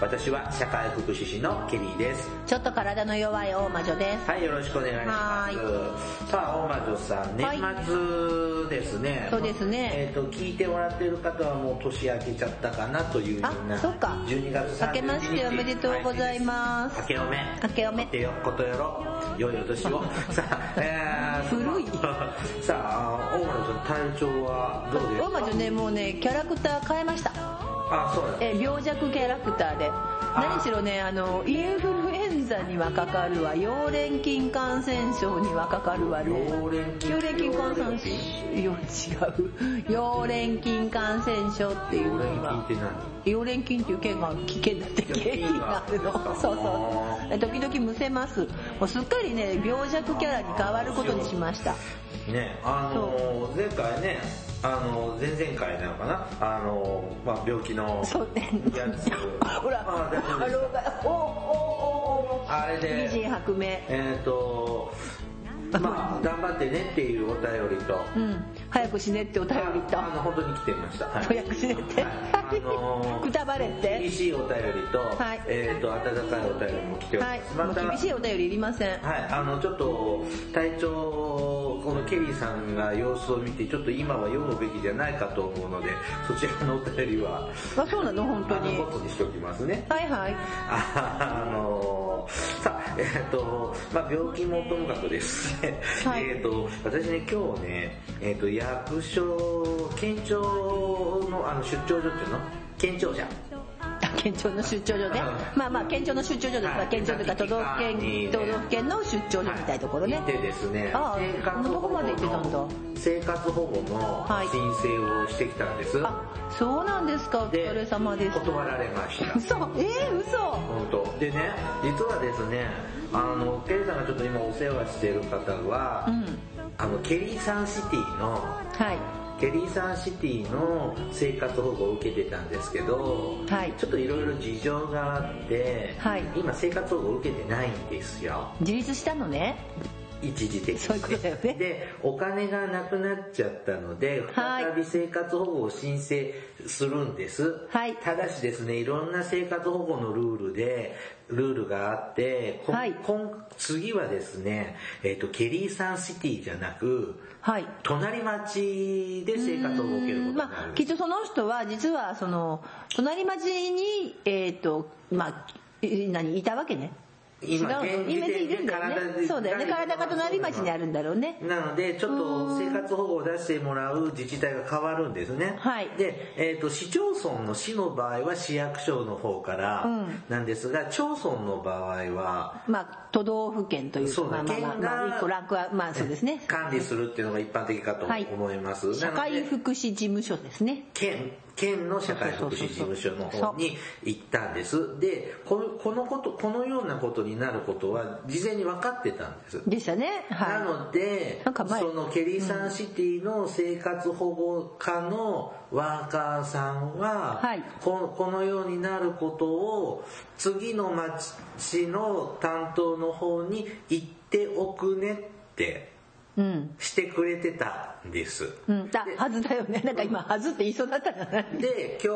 私は社会福祉士のケリーです。ちょっと体の弱い大魔女です。はいよろしくお願いします。さあ大魔女さんはい。年末ですね、そうですね。えっ、と聞いてもらってる方はもう年明けちゃったかなというようなあそっか。12月30日。明けましておめでとうございます。明けおめ。明けおめ。てよ。ことよろ。良いお年を。さあ、えー、古い。さあ大魔女さん体調はどうですか？大魔女ね、もうね、キャラクター変えました。あそうだ。え、病弱キャラクターで。何しろね、あの、インフルエンザにはかかるわ、溶連菌感染症にはかかるわ、溶連菌溶連菌感染症、違う。溶連菌感染症っていうのには聞い。てない溶連菌っていう菌が危険だって菌があるの。そうそう。え時々むせます。もうすっかりね病弱キャラに変わることにしました。ねあの前回ねあの前々回なのかな？あの、まあ、病気のやつ。ほらあ大丈夫です老害おおおおあれで美人白明えっ、とまあ頑張ってねっていうお便りと、うん。早く死ねってお便りと。あの本当に来てました、はい。早く死ねって。はい。あのー くたばれって。厳しいお便りと,、はい。えっ、と温かいお便りも来ておりはい。ます、もうた厳しいお便りいりません。はい、あのちょっと体調このケリーさんが様子を見てちょっと今は読むべきじゃないかと思うのでそちらのお便りはあそうなの？本当あのにボツにしておきますね。はいはい。ああのさあえっ、とまあ病気もともかくです。ね、はい。えっ、と私ね今日ねえっ、と役所県庁のあの出張所っていうの？県庁舎。あ県庁の出張所ね。まあまあ県庁の出張所です、まあ、県庁というか都道府県都道府県の出張所みたいなところね、行ってですね。ああ生活どこまで行ってたんだ？生活保護のはい。申請をしてきたんです、あそうなんですか。お疲れ様です。断られました。嘘。えー、嘘。本当。でね実はですねあのケリーさんがちょっと今お世話してる方は、うん。あのケリーサンシティのはい。ケリーサンシティの生活保護を受けてたんですけど、はい。ちょっといろいろ事情があって、はい。今生活保護を受けてないんですよ。自立したのね。一時的に。そういうことだよね。でお金がなくなっちゃったのではい。再び生活保護を申請するんです、はい。ただしですねいろんな生活保護のルールでルールがあって、はい。今次はですね、えっとケリーサンシティじゃなくはい。隣町で生活を受けることになまあるんです。きっとその人は実はその隣町にえっ、とまあい何いたわけね今違うの。イメージいるんだよ体でねそうだよね。体が隣町にあるんだろうね。なのでちょっと生活保護を出してもらう自治体が変わるんですね。はい。で、えっと市町村の市の場合は市役所の方からうん。なんですが、町村の場合はまあ都道府県というそうだまあまあまあまあランクはまあそうですね。管理するっていうのが一般的かとはい思います。社なので会福祉事務所ですね。県県の社会福祉事務所の方に行ったんです。で、このこと、このようなことになることは事前に分かってたんです。でしたねはいなのでそのケリーサンシティの生活保護課のワーカーさんは、はいここのようになることを次の町の担当の方に言っておくねってうんしてくれてたんです。うん。だはずだよね。なんか今はずって言いそうだったじゃない？で今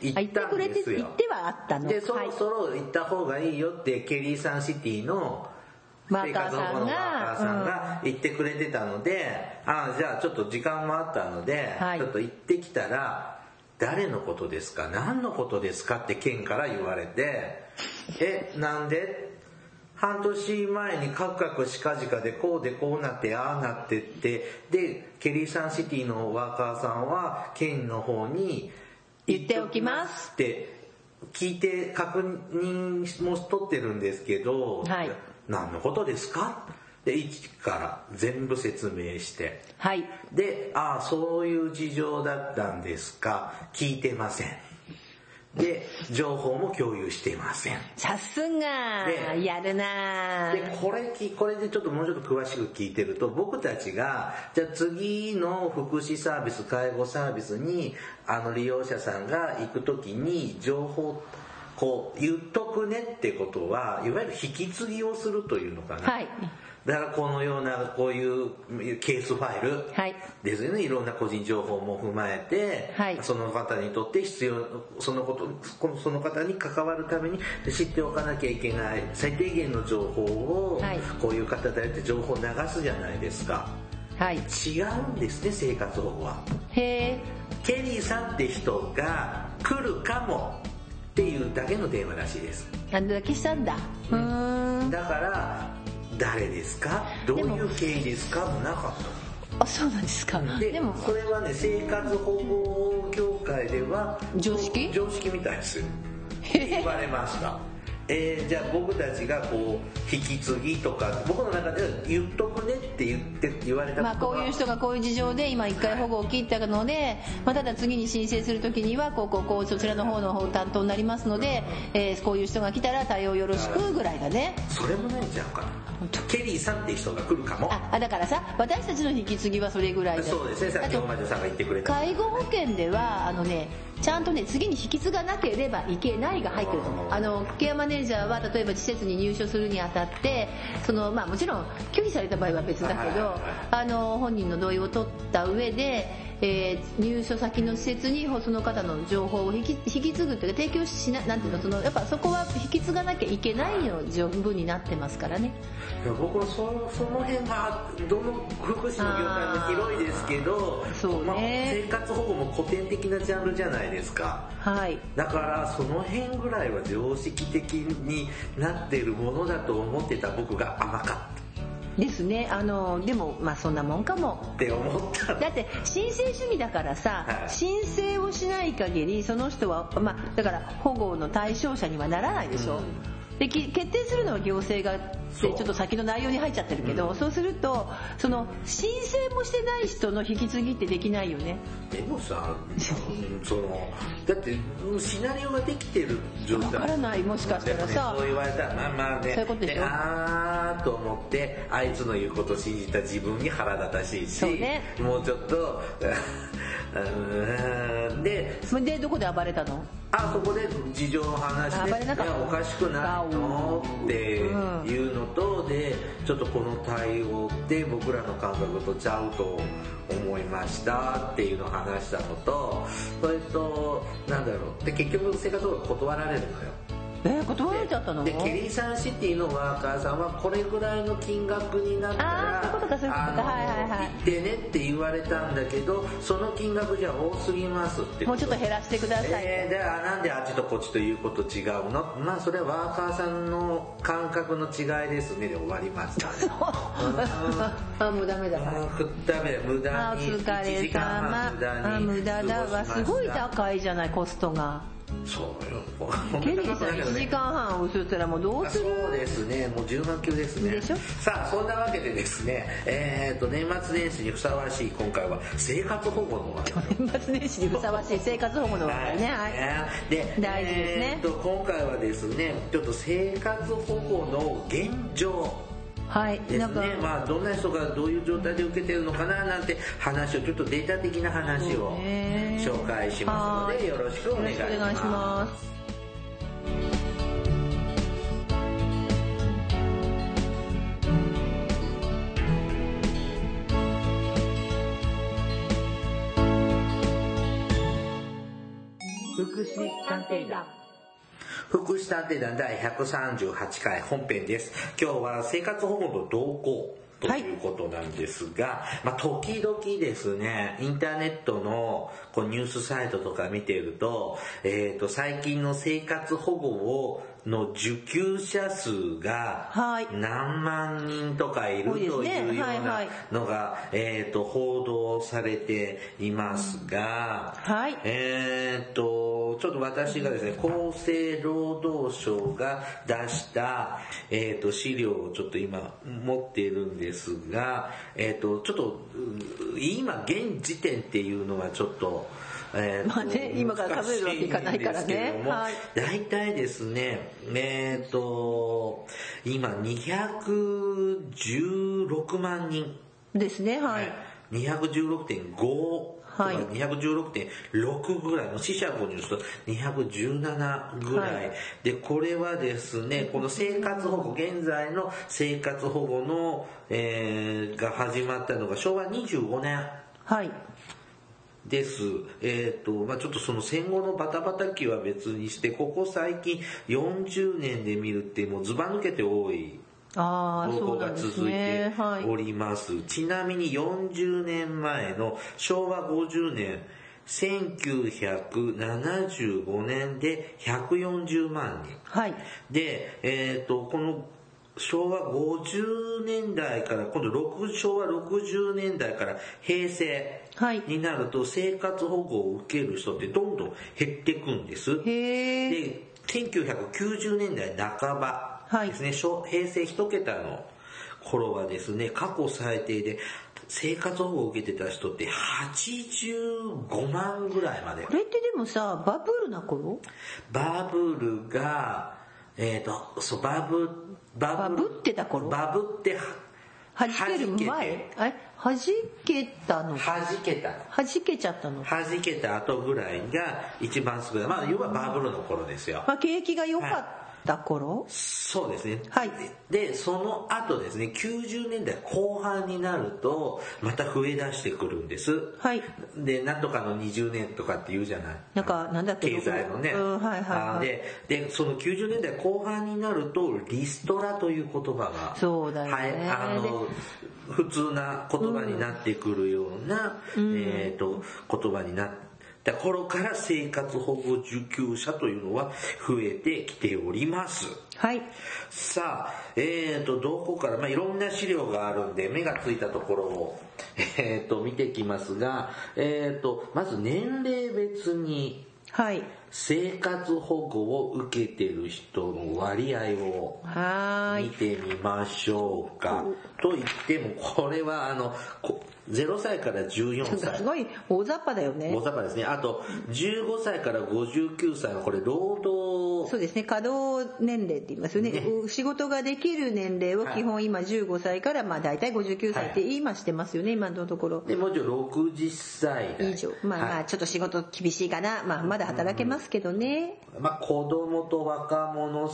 日行ったくれてんですよ。言ってはあったの。でそはい。ろそろ行った方がいいよってケリーサンシティのワーカーさんがさんが言ってくれてたので、ああじゃあちょっと時間もあったので、はい。ちょっと行ってきたら誰のことですか？何のことですか？って県から言われてえなんで？半年前にカクカクしかじかでこうでこうなってああなってってでケリーサンシティのワーカーさんは県の方に言っておきます。って聞いて確認も取ってるんですけど、はい。何のことですか？で一から全部説明して。はい。でああそういう事情だったんですか？聞いてませんで、情報も共有していません。さすが、やるなで、これき、これでちょっともうちょっと詳しく聞いてると、僕たちが、じゃあ次の福祉サービス、介護サービスに、あの利用者さんが行くときに、情報、こう、言っとくねってことは、いわゆる引き継ぎをするというのかな。はい。だからこのようなこういうケースファイルですよね、はい、いろんな個人情報も踏まえて、はい、その方にとって必要そのことその方に関わるために知っておかなきゃいけない最低限の情報を、こういう方だって情報を流すじゃないですか、はい、違うんですね生活保護は。へえ。ケリーさんって人が来るかもっていうだけの電話らしいです。あんだけしたんだ。うん。だから誰ですか？どういう経緯ですか？もなかった。あそうなんですか。でもそれはね生活保護協会では常識？常識みたいです。よ言われましたえー、じゃあ僕たちがこう引き継ぎとか僕の中では言っとくねって言って言われたまあこういう人がこういう事情で今一回保護を切ったので、まあ、ただ次に申請するときにはこうこうこうそちらの方の方担当になりますので、えー、こういう人が来たら対応よろしくぐらいだね。それもないんじゃんかなケリーさんっていう人が来るかも。あだからさ私たちの引き継ぎはそれぐらいそうですねさっき大魔女さんが言ってくれた。介護保険ではあのねちゃんとね次に引き継がなければいけないが入ってる。と思うあのケアマネージャーは例えば施設に入所するにあたってそのまあもちろん拒否された場合は別だけどあの本人の同意を取った上でえー、入所先の施設にその方の情報を引き引き継ぐというか提供しななんていうのそのやっぱそこは引き継がなきゃいけないよ十分になってますからね。いや僕はそのその辺がどの福祉の業界も広いですけどそうね、まあ、生活保護も古典的なジャンルじゃないですか。はい。だからその辺ぐらいは常識的になってるものだと思ってた僕が甘かったですね。あのでもまあそんなもんかも。って思っただって申請主義だからさ、はい、申請をしない限りその人はまあだから保護の対象者にはならないでしょ、うん。で決定するのは行政がちょっと先の内容に入っちゃってるけど、うん、そうするとその申請もしてない人の引き継ぎってできないよね。でもさそのだってシナリオができてる状態。わからないもしかしたらさ、ね、そう言われたらまあまあね。そういうことでしょ？あーと思ってあいつの言うことを信じた自分に腹立たしいし、ね、もうちょっと ででどこで暴れたの？あそこで事情を話しておかしくないのっていうののとでちょっとこの対応って僕らの感覚とちゃうと思いましたっていうのを話したのとそれとなんだろうで結局生活保護断られるのよ。えー、断られちゃったの？でケリーサンシティのワーカーさんはこれぐらいの金額になったらあそういうことかそういうことか。はいはいはい。ってねって言われたんだけどその金額じゃ多すぎますってもうちょっと減らしてください。えー、であなんであっちとこっちということ違うの？まあそれはワーカーさんの感覚の違いですねで終わりました。ねあもうダメだダメ無駄に。お疲れ様あ無駄だわ。すごい高いじゃないコストがそうよ。ケリーさん 1時間半押したらもうどうする？そうですね、もう10万級ですね。でしょ？さあ、そんなわけでですね、えっ、ー、と、年末年始にふさわしい今回は生活保護の話題。年末年始にふさわしい生活保護の話題ね。はい。で、大事ですね。えー、と今回はですね、ちょっと生活保護の現状。はい、ですね。まあ、どんな人がどういう状態で受けてるのかななんて話を、ちょっとデータ的な話を紹介しますので、よろしくお願いします。福祉探偵団福祉探偵団第138回本編です。今日は生活保護の動向ということなんですが、はい、まあ、時々ですね、インターネットのこうニュースサイトとか見ていると、えっ、ー、と、最近の生活保護をの受給者数が何万人とかいるというようなのが、えっ、と、報道されていますが、はい、えっ、と、ちょっと私がですね、厚生労働省が出した、えっ、と、資料をちょっと今持っているんですが、えっ、と、ちょっと、今現時点っていうのはちょっと、えーとまあね今から数えるわけいかないからね。大体ですね、えっ、と、今216万人。ですねはい、216.5はい。とか216.6ぐらいの死者5にすると217ぐらい、はい。でこれはですねこの生活保護現在の生活保護の、えーが始まったのが昭和25年はいです。えっ、と、まあちょっとその戦後のバタバタ期は別にして、ここ最近40年で見るってもうズバ抜けて多いああ動向が続いてねはいおります。ちなみに40年前の昭和50年、1975年で140万人。はいで、えっ、と、この昭和50年代から、今度6昭和60年代から平成はいになると生活保護を受ける人ってどんどん減っていくんです。へえで、1990年代半ばですね、昭平成一桁の頃はですね、過去最低で生活保護を受けてた人って85万ぐらいまで。これってでもさバブルな頃？バブルが、えっ、と、そう、バブ、ババブってた頃？バブっては、弾ける前え弾けたの？弾けた。弾けちゃったの？弾けた後ぐらいが一番少ない。まあ、要はバブルの頃ですよ。まあ景気が良かった頃？そうですね。はいで、その後ですね、90年代後半になると、また増え出してくるんです。はいで、なんとかの20年とかって言うじゃない？なんかなんだっけ経済のね。うんはいはいはいあで、で、その90年代後半になると、リストラという言葉が、そうだよねはい、あの、普通な言葉になってくるような、えっ、と、言葉になった頃から生活保護受給者というのは増えてきております。はい。さあ、えーと、どこから、まあ、いろんな資料があるんで、目がついたところを、えーと、見ていきますが、えーと、まず年齢別に。はい生活保護を受けてる人の割合を見てみましょうか。と言っても、これはあの、こ0歳から14歳。す。ごい大雑把だよね。大雑把ですね。あと、15歳から59歳のこれ、労働。そうですね。稼働年齢って言いますよね。ね。仕事ができる年齢を基本今15歳からまあ大体59歳って今してますよね今のところ。で、もうちょい60歳代以上。まあまはい。あちょっと仕事厳しいかな。まあまだ働けますけどね。まあ、子供と若者青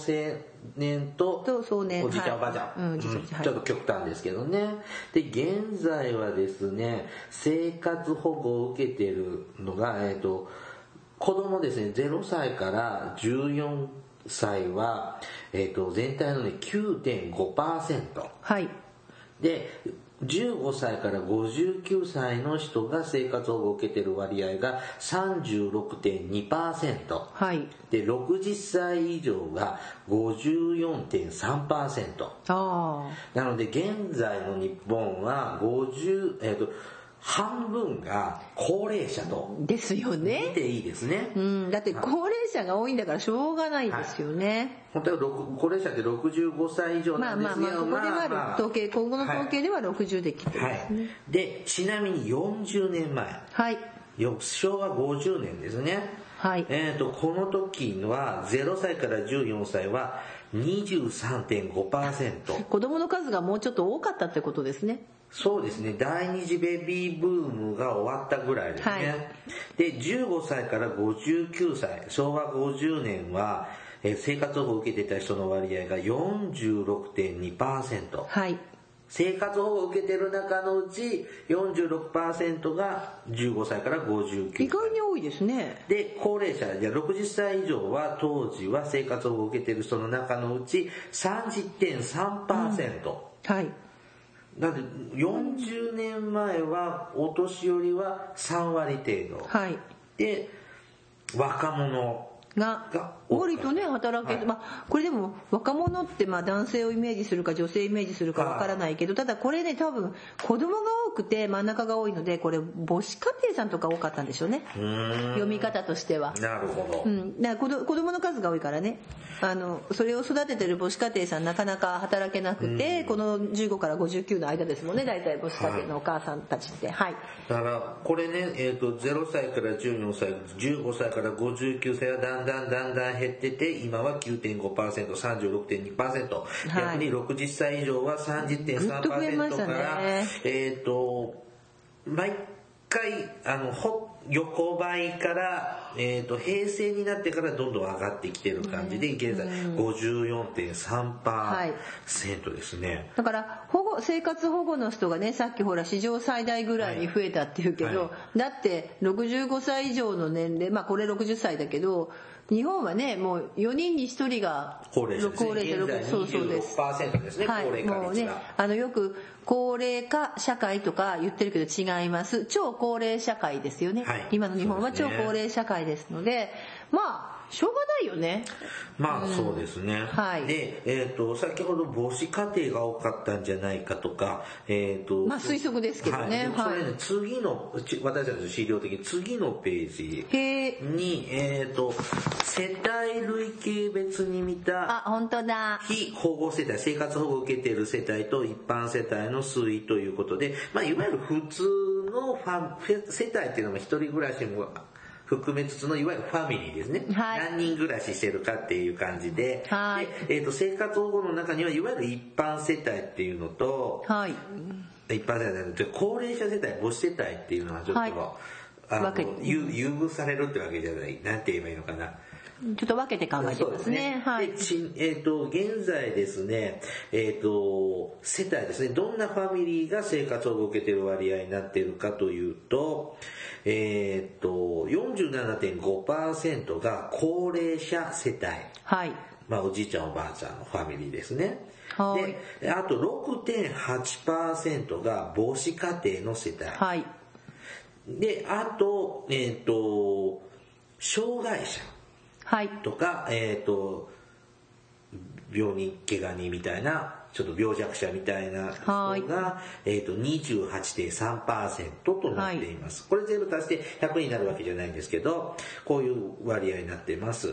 年とおじいちゃん、はい。おばあちゃん、ちょっと極端ですけどね。で現在はですね生活保護を受けてるのが、えっと子供ですね0歳から14歳は、えっと全体のね9.5%はい。で15歳から59歳の人が生活保護を受けてる割合が36.2%はい。で60歳以上が54.3%あなので現在の日本は50、えー、と半分が高齢者とあですよ見ねていいですね、うん。だって高齢者が多いんだからしょうがないですよね。本当は6高齢者って65歳以上まなんですけどあまあまあここ統計今後の統計では60できてはいますね。でちなみに40年前。はい。よ昭和50年ですね。はい。えー、とこの時は0歳から14歳は23.5%子供の数がもうちょっと多かったってことですね。そうですね。第二次ベビーブームが終わったぐらいですね、はい。で15歳から59歳昭和50年はえー生活保護を受けてた人の割合が46.2%はい生活保護を受けてる中のうち46%が15歳から59歳。意外に多いですね。で、高齢者、じゃあ60歳以上は当時は生活保護を受けてる人の中のうち30.3%。はい。なんで、40年前はお年寄りは3割程度。はい。で、若者が割とね働け、はいまあこれでも若者ってまあ男性をイメージするか女性をイメージするかわからないけどただこれね多分子供が多くて真ん中が多いのでこれ母子家庭さんとか多かったんでしょうね。読み方としては。なるほど、うん、だから子ど子供の数が多いからね。あのそれを育ててる母子家庭さんなかなか働けなくて、この15から59の間ですもんね大体母子家庭のお母さんたちって。はい、だからこれね、えー、と0歳から14歳15歳から59歳はだんだんだんだん減ってて今は 9.5%36.2%、逆に60歳以上はぐっと増え30.3%ましたね。から、えっ、と毎回あのほ横ばいから、えー、と平成になってからどんどん上がってきてる感じで、現在54.3%ですね。だから保護生活保護の人がねさっきほら史上最大ぐらいに増えたっていうけど、はい。はだって65歳以上の年齢まあこれ60歳だけど日本はねもう4人に1人が高齢者ですそうそうです。26%ですね、はい、高齢化もうね。あのよく高齢化社会とか言ってるけど違います超高齢社会ですよね、はい。今の日本は超高齢社会ですのでまあしょうがないよね。まあそうですね。はい。で、えっ、と、先ほど母子家庭が多かったんじゃないかとか、えっ、と。まあ推測ですけどね。はい。でそれね、はい次の、ち私たちの資料的に次のページに、えっ、と、世帯類型別に見た、あ本当だ。非保護世帯、生活保護を受けている世帯と一般世帯の推移ということで、まあ、いわゆる普通のファ世帯っていうのも一人暮らしも含めつつのいわゆるファミリーですね。はい何人暮らししてるかっていう感じで、はいでえー、と生活保護の中にはいわゆる一般世帯っていうのと、はい一般世帯じゃなくて高齢者世帯、母子世帯っていうのはちょっと、はいあの優遇されるってわけじゃない。なんて言えばいいのかな。ちょっと分けて考えてますねはいでちえっ、と、現在ですね、えっ、と、世帯ですね、どんなファミリーが生活を受けている割合になっているかというと、えっ、と、47.5%が高齢者世帯。はいまあ、おじいちゃんおばあちゃんのファミリーですね。はいで、あと6.8%が母子家庭の世帯。はいで、あと、えっ、と、障害者。はいとか、えっ、と、病人、怪我人みたいな、ちょっと病弱者みたいな人はいが、えっ、と、28.3%となっています。これ全部足して100になるわけじゃないんですけど、こういう割合になっています。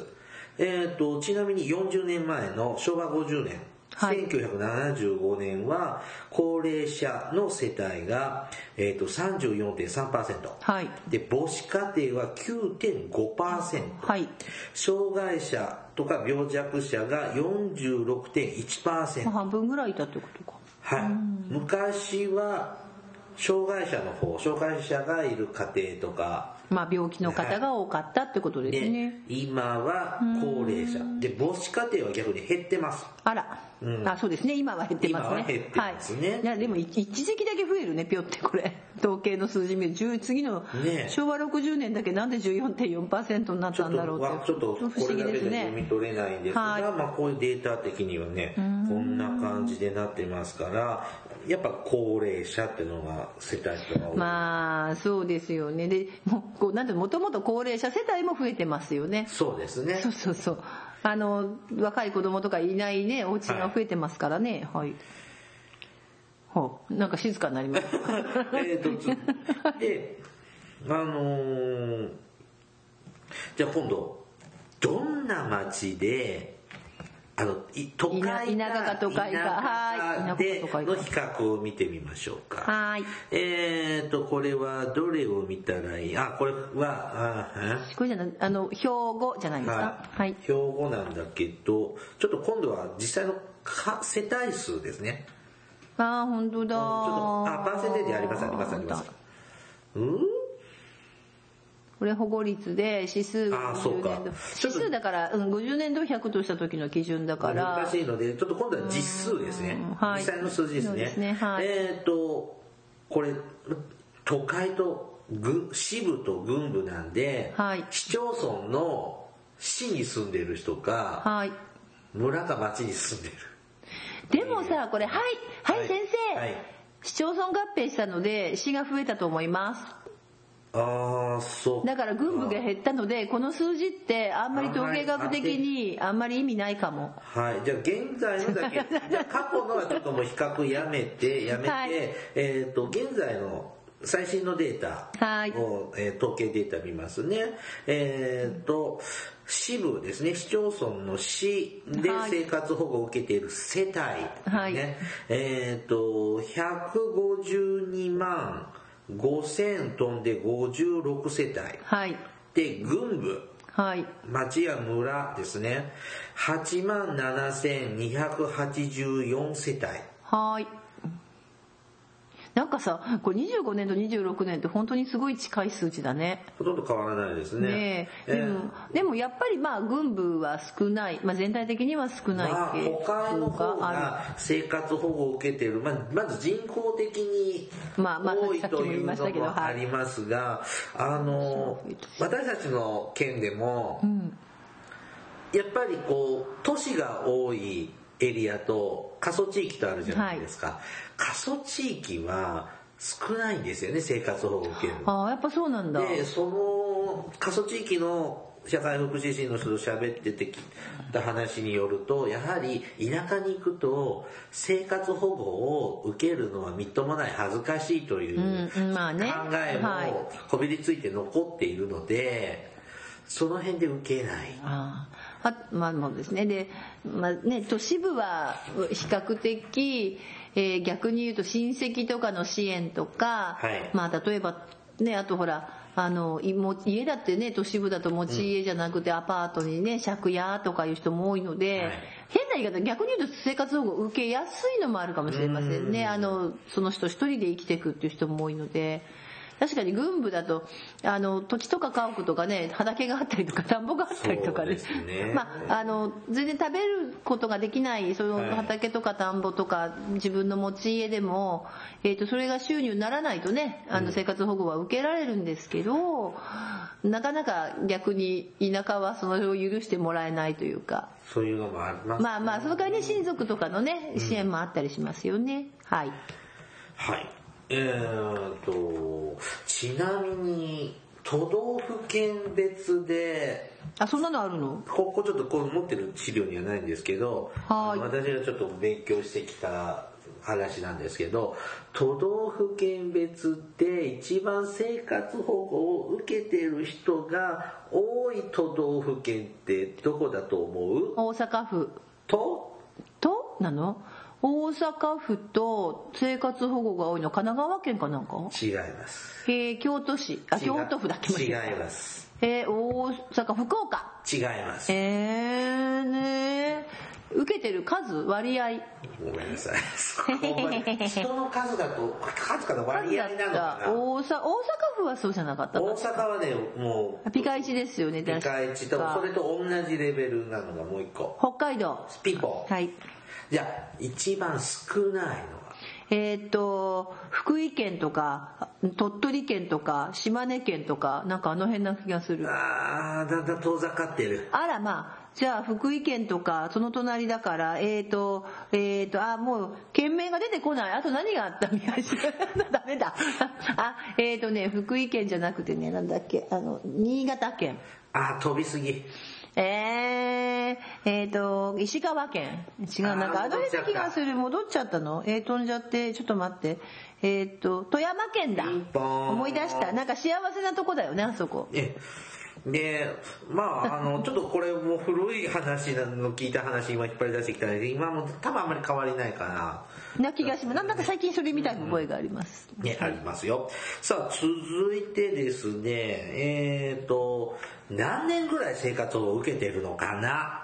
えっ、と、ちなみに40年前の昭和50年、はい。1975年は高齢者の世帯が、えー、と34.3%、はい。で母子家庭は9.5%、はい。障害者とか病弱者が46.1%、半分ぐらいいたってことか。はい、昔は障害者の方障害者がいる家庭とかまあ病気の方が多かったってことですで、ね。今は高齢者。で母子家庭は逆に減ってます。あら、あそうですね。今は減ってますね。ね。はい、いやでも一一時期だけ増えるねぴょってこれ。統計の数字見る。10次のね。昭和60年だけなんで14.4%になったんだろうってわちょっと不思議これだけですねで読み取れないんですが、はい。まあこういうデータ的にはねこんな感じでなってますからやっぱ高齢者っていうのが世帯とか多い、まあそうですよね。でもうこうなんてもともと高齢者世帯も増えてますよね。そうですね。そうそうそう。あの若い子供とかいないねお家が増えてますからね。はい、ほう。なんか静かになりました えーとつであのーじゃあ今度どんな町であのい都会田舎か都会かでの比較を見てみましょうか。はい。えーとこれはどれを見たらいい？あこれはあえ？これじゃないあの標語じゃないですか？はい。標語なんだけどちょっと今度は実際のか世帯数ですね。ああ本当だちょっとあパーセンテージありますありますあります。うん？これ保護率で指数あーそうか。50年度指数だから、うん、50年度100とした時の基準だから。難しいのでちょっと今度は実数ですね。うんはい。実際の数字ですね。ねはい。えっ、とこれ都会と軍支部と軍部なんで、はい。市町村の市に住んでる人かはい。村か町に住んでる。でもさこれはいはい、はい。先生、はい。市町村合併したので市が増えたと思いますああそうだから軍部が減ったのでこの数字ってあんまり統計学的にあんまり意味ないかも。はい。じゃあ現在のだけ じゃあ過去のはちょっともう比較やめてやめて、はい。えっ、と現在の最新のデータはい。を、えー統計データ見ますね。えっ、と支部ですね。市町村の市ではい。生活保護を受けている世帯、はい。ねえっ、と152万5000飛んで56世帯。はい。で軍部。はい。町や村ですね。8万7284世帯。はいなんかさこれ25年と26年って本当にすごい近い数値だね。ほとんど変わらないですね。ねえ。でも、でもやっぱりまあ軍部は少ない、まあ、全体的には少ないまあ、傾他の方向があが生活保護を受けている、まあ、まず人口的に多いというのもありますが、あの私たちの県でも、やっぱりこう都市が多いエリアと過疎地域とあるじゃないですか、過疎地域は少ないんですよね生活保護を受けるのああやっぱそうなんだ。でその過疎地域の社会福祉士の人と喋っててきた話によるとやはり田舎に行くと生活保護を受けるのはみっともない恥ずかしいという考ね。えはい。もこびりついて残っているのでその辺で受けない。あああまあもうですね。で、まあね、都市部は比較的、えー逆に言うと親戚とかの支援とか、はい。まあ例えばねあとほらあのいも家だってね都市部だと持ち家じゃなくてアパートにね借家とかいう人も多いので、はい。変な言い方逆に言うと生活保護を受けやすいのもあるかもしれませんね。あのその人一人で生きていくっていう人も多いので。確かに軍部だとあの土地とか家屋とかね畑があったりとか田んぼがあったりとかでそうですね。まああの全然食べることができないそのはい。畑とか田んぼとか自分の持ち家でも、えー、とそれが収入にならないとねあの生活保護は受けられるんですけど、なかなか逆に田舎はそれを許してもらえないというか。そういうのもあります、まあまあその代わりね親族とかのね支援もあったりしますよね、はい。はい。えー、と、ちなみに、都道府県別で、あそんなのあるの？ここちょっとこう持ってる資料にはないんですけど、はい。私がちょっと勉強してきた話なんですけど、都道府県別で一番生活保護を受けてる人が多い都道府県ってどこだと思う？大阪府。と？と？なの？大阪府と生活保護が多いの神奈川県かなんか？違います。えー、京都市。あ京都府だっけ違います。えー、大阪福岡。違います。えー、ね受けてる数？割合？ごめんなさい。人の数だと、数かの割合なのかな？大阪大阪府はそうじゃなかった。大阪はね、もう、ピカイチですよねピカイチと、それと同じレベルなのがもう一個。北海道。ピンポン。はいじゃあ、一番少ないのは、えーっと福井県とか鳥取県とか島根県とかなんかあの辺な気がする。あー、だんだん遠ざかってる。あらまあじゃあ福井県とかその隣だからえっ、ー、とえっ、ー、とあもう県名が出てこない。あと何があった宮島 ダメだ。あえっ、ー、とね福井県じゃなくてねなんだっけあの新潟県。あー、飛びすぎ。えー、えーと石川県。違うなんかあーあの辺な気がする。戻っちゃったの？えー、飛んじゃってちょっと待って。えっ、と富山県だ。思い出した。なんか幸せなとこだよねあそこ。えで、まあ、あの、ちょっとこれも古い話なの聞いた話今引っ張り出してきたので、今も多分あんまり変わりないかな。な気がします。なんだか最近それみたいな声があります、ね、ありますよ。さあ、続いてですね、えっ、と、何年ぐらい生活を受けてるのかな？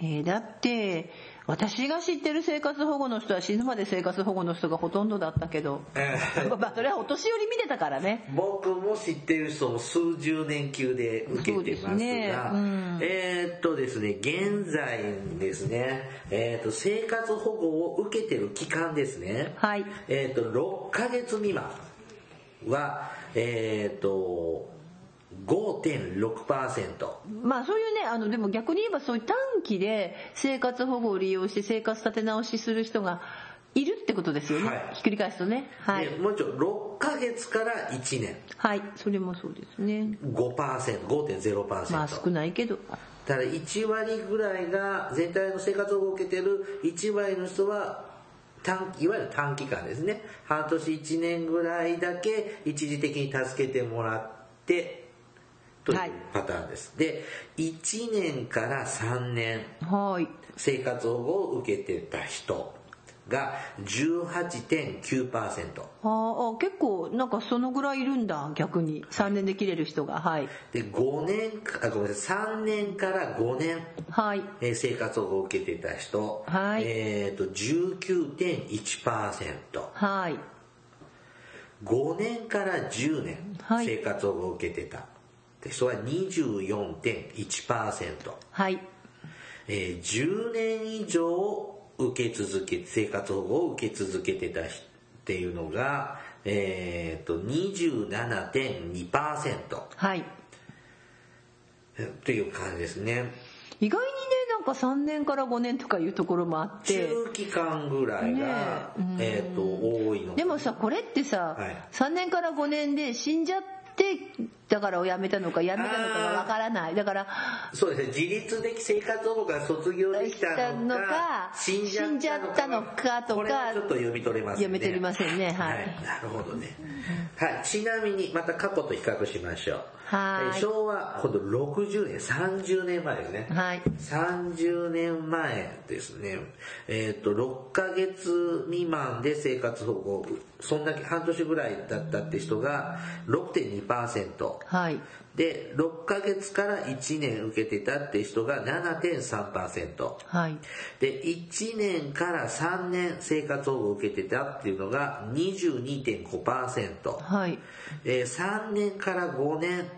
えーだって私が知ってる生活保護の人は死ぬまで生活保護の人がほとんどだったけど。えーまあそれはお年寄り見てたからね。僕も知ってる人も数十年級で受けてますが、ね。うん。えーっとですね、現在ですね、えーっと、生活保護を受けてる期間ですね、はい。えーっと、6ヶ月未満は、えーっと、5.6%。まあそういうねあのでも逆に言えばそういう短期で生活保護を利用して生活立て直しする人がいるってことですよね、はい。ひっくり返すとね。はい。でもう一度6ヶ月から1年。はい。それもそうですね。5%5.0%、まあ少ないけど。ただ1割ぐらいが全体の生活保護を受けてる1割の人は短いわゆる短期間ですね。半年1年ぐらいだけ一時的に助けてもらってというはいパターンです、で1年から3年。はい。生活保護を受けてた人が18.9%あーあ結構なんかそのぐらいいるんだ。逆に。3年で切れる人が。はい。で5年かあごめんなさい。3年から5年。はい。えー生活保護を受けてた人、はい。えっ、と19.1%はい。5年から10年。はい。生活保護を受けてたって人は24.1%、はい。えー10年以上受け続け生活保護を受け続けてた人っていうのがえっ、と27.2%はい。っていう感じですね。意外にねなんか3年から5年とかいうところもあって。中期間ぐらいが、ねえ。えっ、と多いのでもさこれってさ、はい。3年から5年で死んじゃってだからを辞めたのか辞めたのかがわからない。だからそうですね。自立的生活保護が卒業できたののかか死んじゃったのかとかちょっと読み取れませんね。読み取れませんね。はい。なるほどね。はい。ちなみにまた過去と比較しましょう。はい。えー昭和今度60年30年前ですね。はい。30年前ですね。えっ、と6ヶ月未満で生活保護そんだけ半年ぐらいだったって人が6.2%はい。で6ヶ月から1年受けてたって人が7.3%はい。で1年から3年生活保護を受けてたっていうのが22.5%、はい。えー3年から5年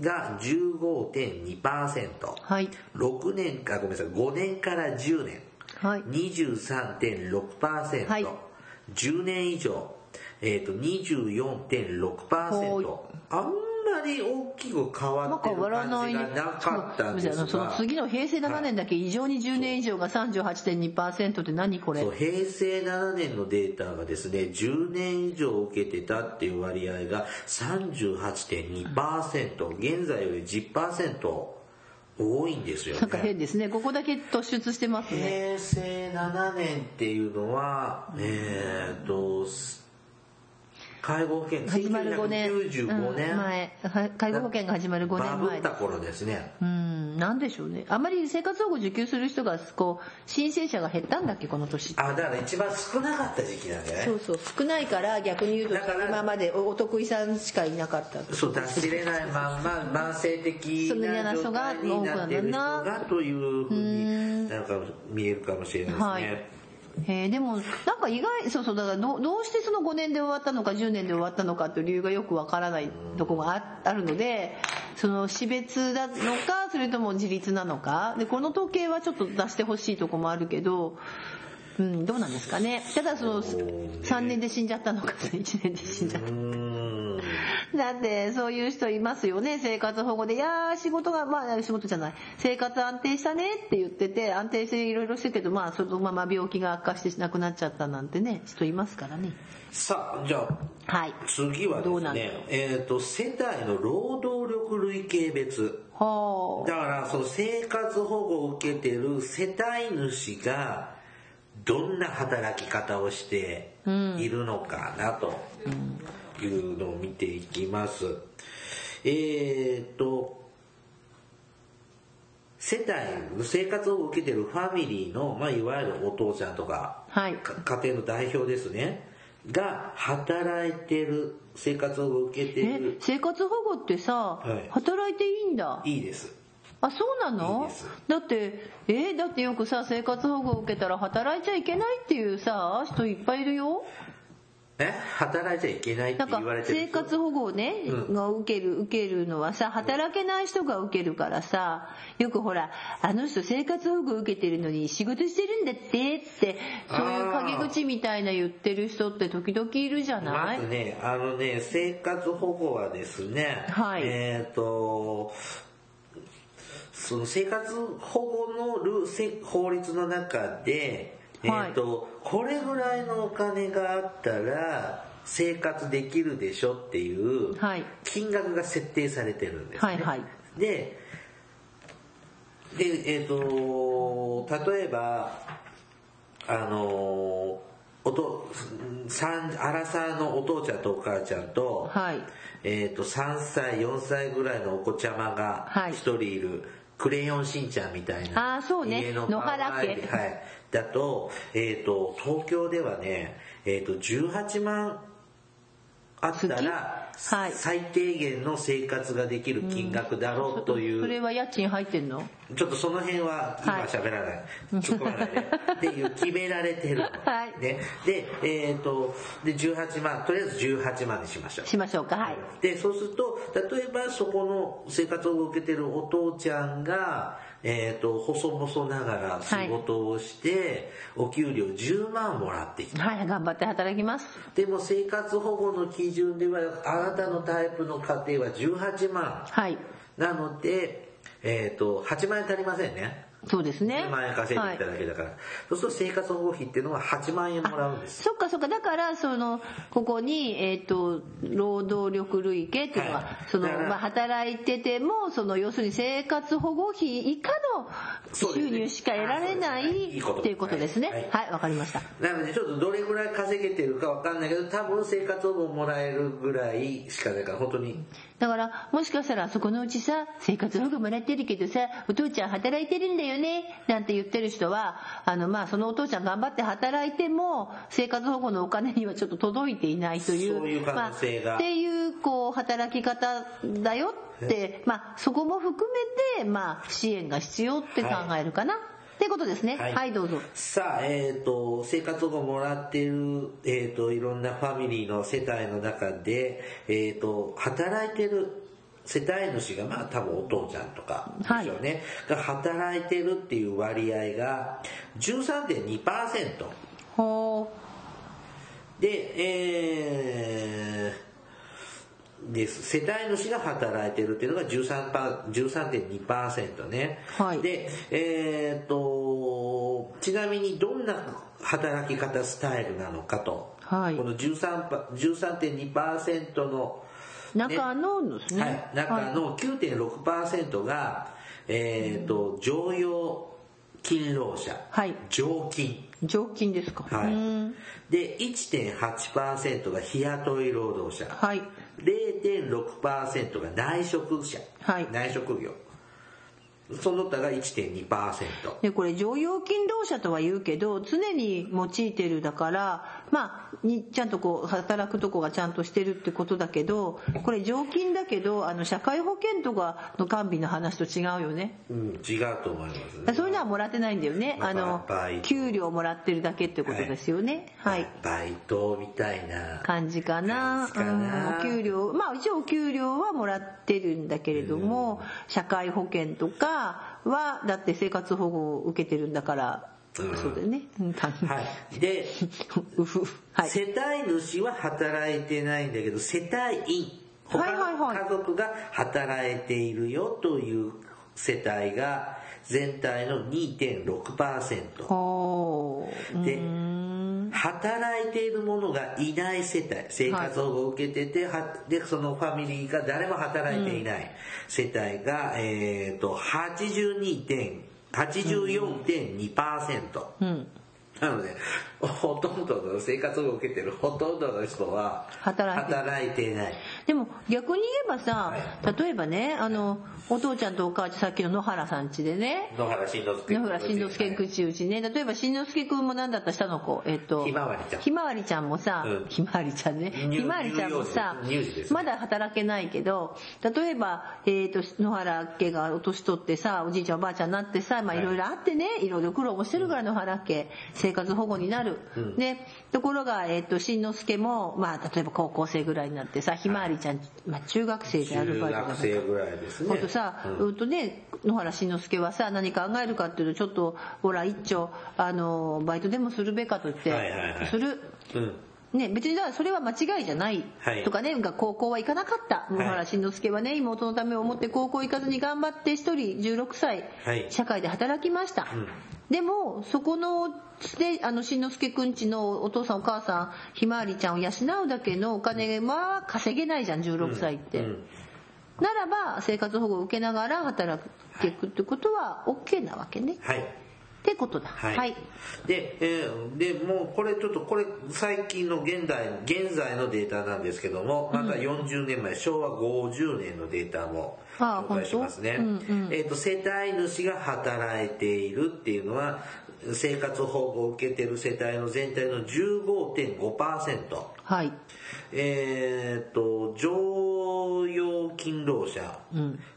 が15.2%、はい。6年かごめんなさい5年から10年。はい。23.6%、はい。10年以上、えー、と24.6%はあんまり大きく変わまあってる変わらない感じがなかったんですが。その次の平成7年だけ異常に10年以上が38.2%って何これ？そう平成7年のデータがですね10年以上受けてたっていう割合が38.2%現在より10%多いんですよね。なんか変ですね。ここだけ突出してますね。平成7年っていうのは、えっ、と、介護保険始まる5年。1995年、うん前。は介護保険が始まる5バ年前。ブった頃ですね。うん。なんでしょうね。あまり生活保護受給する人がこう申請者が減ったんだっけこの年あ、だから一番少なかった時期なんだ。そうそう。少ないから逆に言うと今までおお得意さんしかいなかったそう出しれないまんま慢性的な状な人が態になってる人がというふうになんか見えるかもしれないですね。はいえでもなんか意外そうそうだからどうしてその5年で終わったのか10年で終わったのかっていう理由がよくわからないとこがああるのでその死別なのかそれとも自立なのかでこの時計はちょっと出してほしいとこもあるけど、うん、どうなんですかね。ただその3年で死んじゃったのか1年で死んじゃったのか。だってそういう人いますよね。生活保護で「いやー仕事がまあ仕事じゃない。生活安定したね」って言ってて安定していろいろしてるけどまあそのまま病気が悪化して亡くなっちゃったなんてね人いますからね。さあ、じゃあはい。次はですどうなんだ？ろうね、えっ、と、世帯の労働力類型別。はだから、その生活保護を受けてる世帯主が、どんな働き方をしているのかなというのを見ていきます。えっ、と、世帯、生活を受けてるファミリーの、まあ、いわゆるお父ちゃんとか、はい。か家庭の代表ですね、が働いてる、生活を受けてえる、生活保護ってさ、はい。働いていいんだ。いいです。あそうなの？だってえだってよくさ生活保護を受けたら働いちゃいけないっていうさ人いっぱいいるよえ働いちゃいけないって言われてる生活保護をね、うんが受ける受けるのはさ働けない人が受けるからさよくほらあの人生活保護受けてるのに仕事してるんだってってそういう陰口みたいな言ってる人って時々いるじゃない、まずね、あのね、生活保護はですね、はい。えっ、と、その生活保護のルせ法律の中で、はいえっ、とこれぐらいのお金があったら生活できるでしょっていうはい。金額が設定されてるんですね、はいはい。ででえっ、と例えばあのおと三アラサーのお父ちゃんとお母ちゃんと,、はい。えー、と3歳4歳ぐらいのお子ちゃまがはい。1人いる、クレヨンしんちゃんみたいなあーそうね。家の野原家。はい、だと,、えー、と東京ではね、えー、と18万あったら、最低限の生活ができる金額だろうという、それは家賃入ってんの？ちょっとその辺は今はい。喋らない、突っ込まないで っていう決められてるの、はい。ね、でえっ、とで18万とりあえず18万にしましょう。しましょうか。はい。でそうすると例えばそこの生活を受けてるお父ちゃんが、えー、と細々ながら仕事をして、お給料10万もらっていた。はい頑張って働きます。でも生活保護の基準ではあなたのタイプの家庭は18万。はい。なので、えっ、と、8万円足りませんね。そうですね。10万円稼いでいただけだから。そうすると生活保護費っていうのは8万円もらうんです。そっかそっか。だからそのここに、えっと労働力類型っていうのは、はい。そのまあ、働いててもその要するに生活保護費以下の収入しか得られないね。っていうことですね。はい。はいわ、かりました。なのでちょっとどれぐらい稼げてるかわかんないけど、多分生活保護もらえるぐらいしかないから、本当に。だからもしかしたらそこのうちさ生活保護もらってるけどさお父ちゃん働いてるんだよねなんて言ってる人はあのまあそのお父ちゃん頑張って働いても生活保護のお金にはちょっと届いていないというそういう可能性が。まあ、っていうこう働き方だよってまあそこも含めてまあ支援が必要って考えるかな、ってことですね。はい、どうぞ。さあ、えっ、と、生活保護もらってる、えっ、と、いろんなファミリーの世帯の中で、えっ、と、働いてる世帯主が、まあ多分お父ちゃんとかでしょうね、が働いてるっていう割合が13.2%。ほで、えー、です。世帯主が働いてるっていうのが13パ13.2%ね。はいで、えーっと、ちなみにどんな働き方スタイルなのかと。はいこの13パ13.2%の、う中のですね、はい、中の9.6%が、えーっと、常用勤労者。はい常勤。常勤ですか、はうん。い、で1.8%が日雇い労働者、はい。0.6%が内職者、はい。内職業。その他が1.2%でこれ常用勤労者とは言うけど常に用いてるだからまあにちゃんとこう働くとこがちゃんとしてるってことだけどこれ常勤だけどあの社会保険とかの完備の話と違うよね。うん、違うと思いますね。そういうのはもらってないんだよね。まああの給料もらってるだけってことですよね。はい、バイトみたいな。感じかな。うんお給料まあ一応お給料はもらってるんだけれども、社会保険とかはだって生活保護を受けてるんだから、うんそうだよね、はい。で、はい。世帯主は働いてないんだけど世帯員他の家族が働いているよという世帯が全体の2.6%ほう。でうーん。働いている者がいない世帯。生活保護を受けてて、はでそのファミリーが誰も働いていない世帯が、えっ、と82.84.2%、うん。なのでほとんどの生活を受けてるほとんどの人は働いてない。でも逆に言えばさ、例えばねあのお父ちゃんとお母ちゃんさっきの野原さん家でね。野原慎之介野原しんのすけくんちうちね。例えばしんのすけくんも何だった下の？子えっとひまわりちゃん。ひまわりちゃん。もさ、うん。ひまわりちゃんね。乳ひまわりちゃんもさね。まだ働けないけど例えば、えっと野原家がお年取ってさおじいちゃんおばあちゃんになってさまあはい。いろいろあってねいろいろ苦労もしてるから野原家生活保護になる、うん。でところが、えっとしんのすけも、まあ、例えば高校生ぐらいになってさひまわりちゃん、まあ、中学生でアル中バイトだ学生ぐらいですね。ほんとさ、ううんんとね、野原しんのすけはさ、何考えるかっていうと、ちょっと、ほら、一丁、あの、バイトでもするべかと言って、はいはいはい。する。うんね、別にだからそれは間違いじゃないはいとかね、が高校は行かなかった。野原慎之介はね、妹のためを思って高校行かずに頑張って一人16歳、はい社会で働きました。んでも、そこの、で、あの、慎之介くんちのお父さんお母さん、ひまわりちゃんを養うだけのお金は稼げないじゃん、16歳って。うんならば、生活保護を受けながら働いていくってことは OK なわけね。はいってことだ。はい、はい。で,、えーでもうこれちょっとこれ最近の現代現在のデータなんですけどもまた40年前、昭和50年のデータも紹介しますね、うんうんえー、と世帯主が働いているっていうのは生活保護を受けてる世帯の全体の15.5%はい。えっ、と常用勤労者、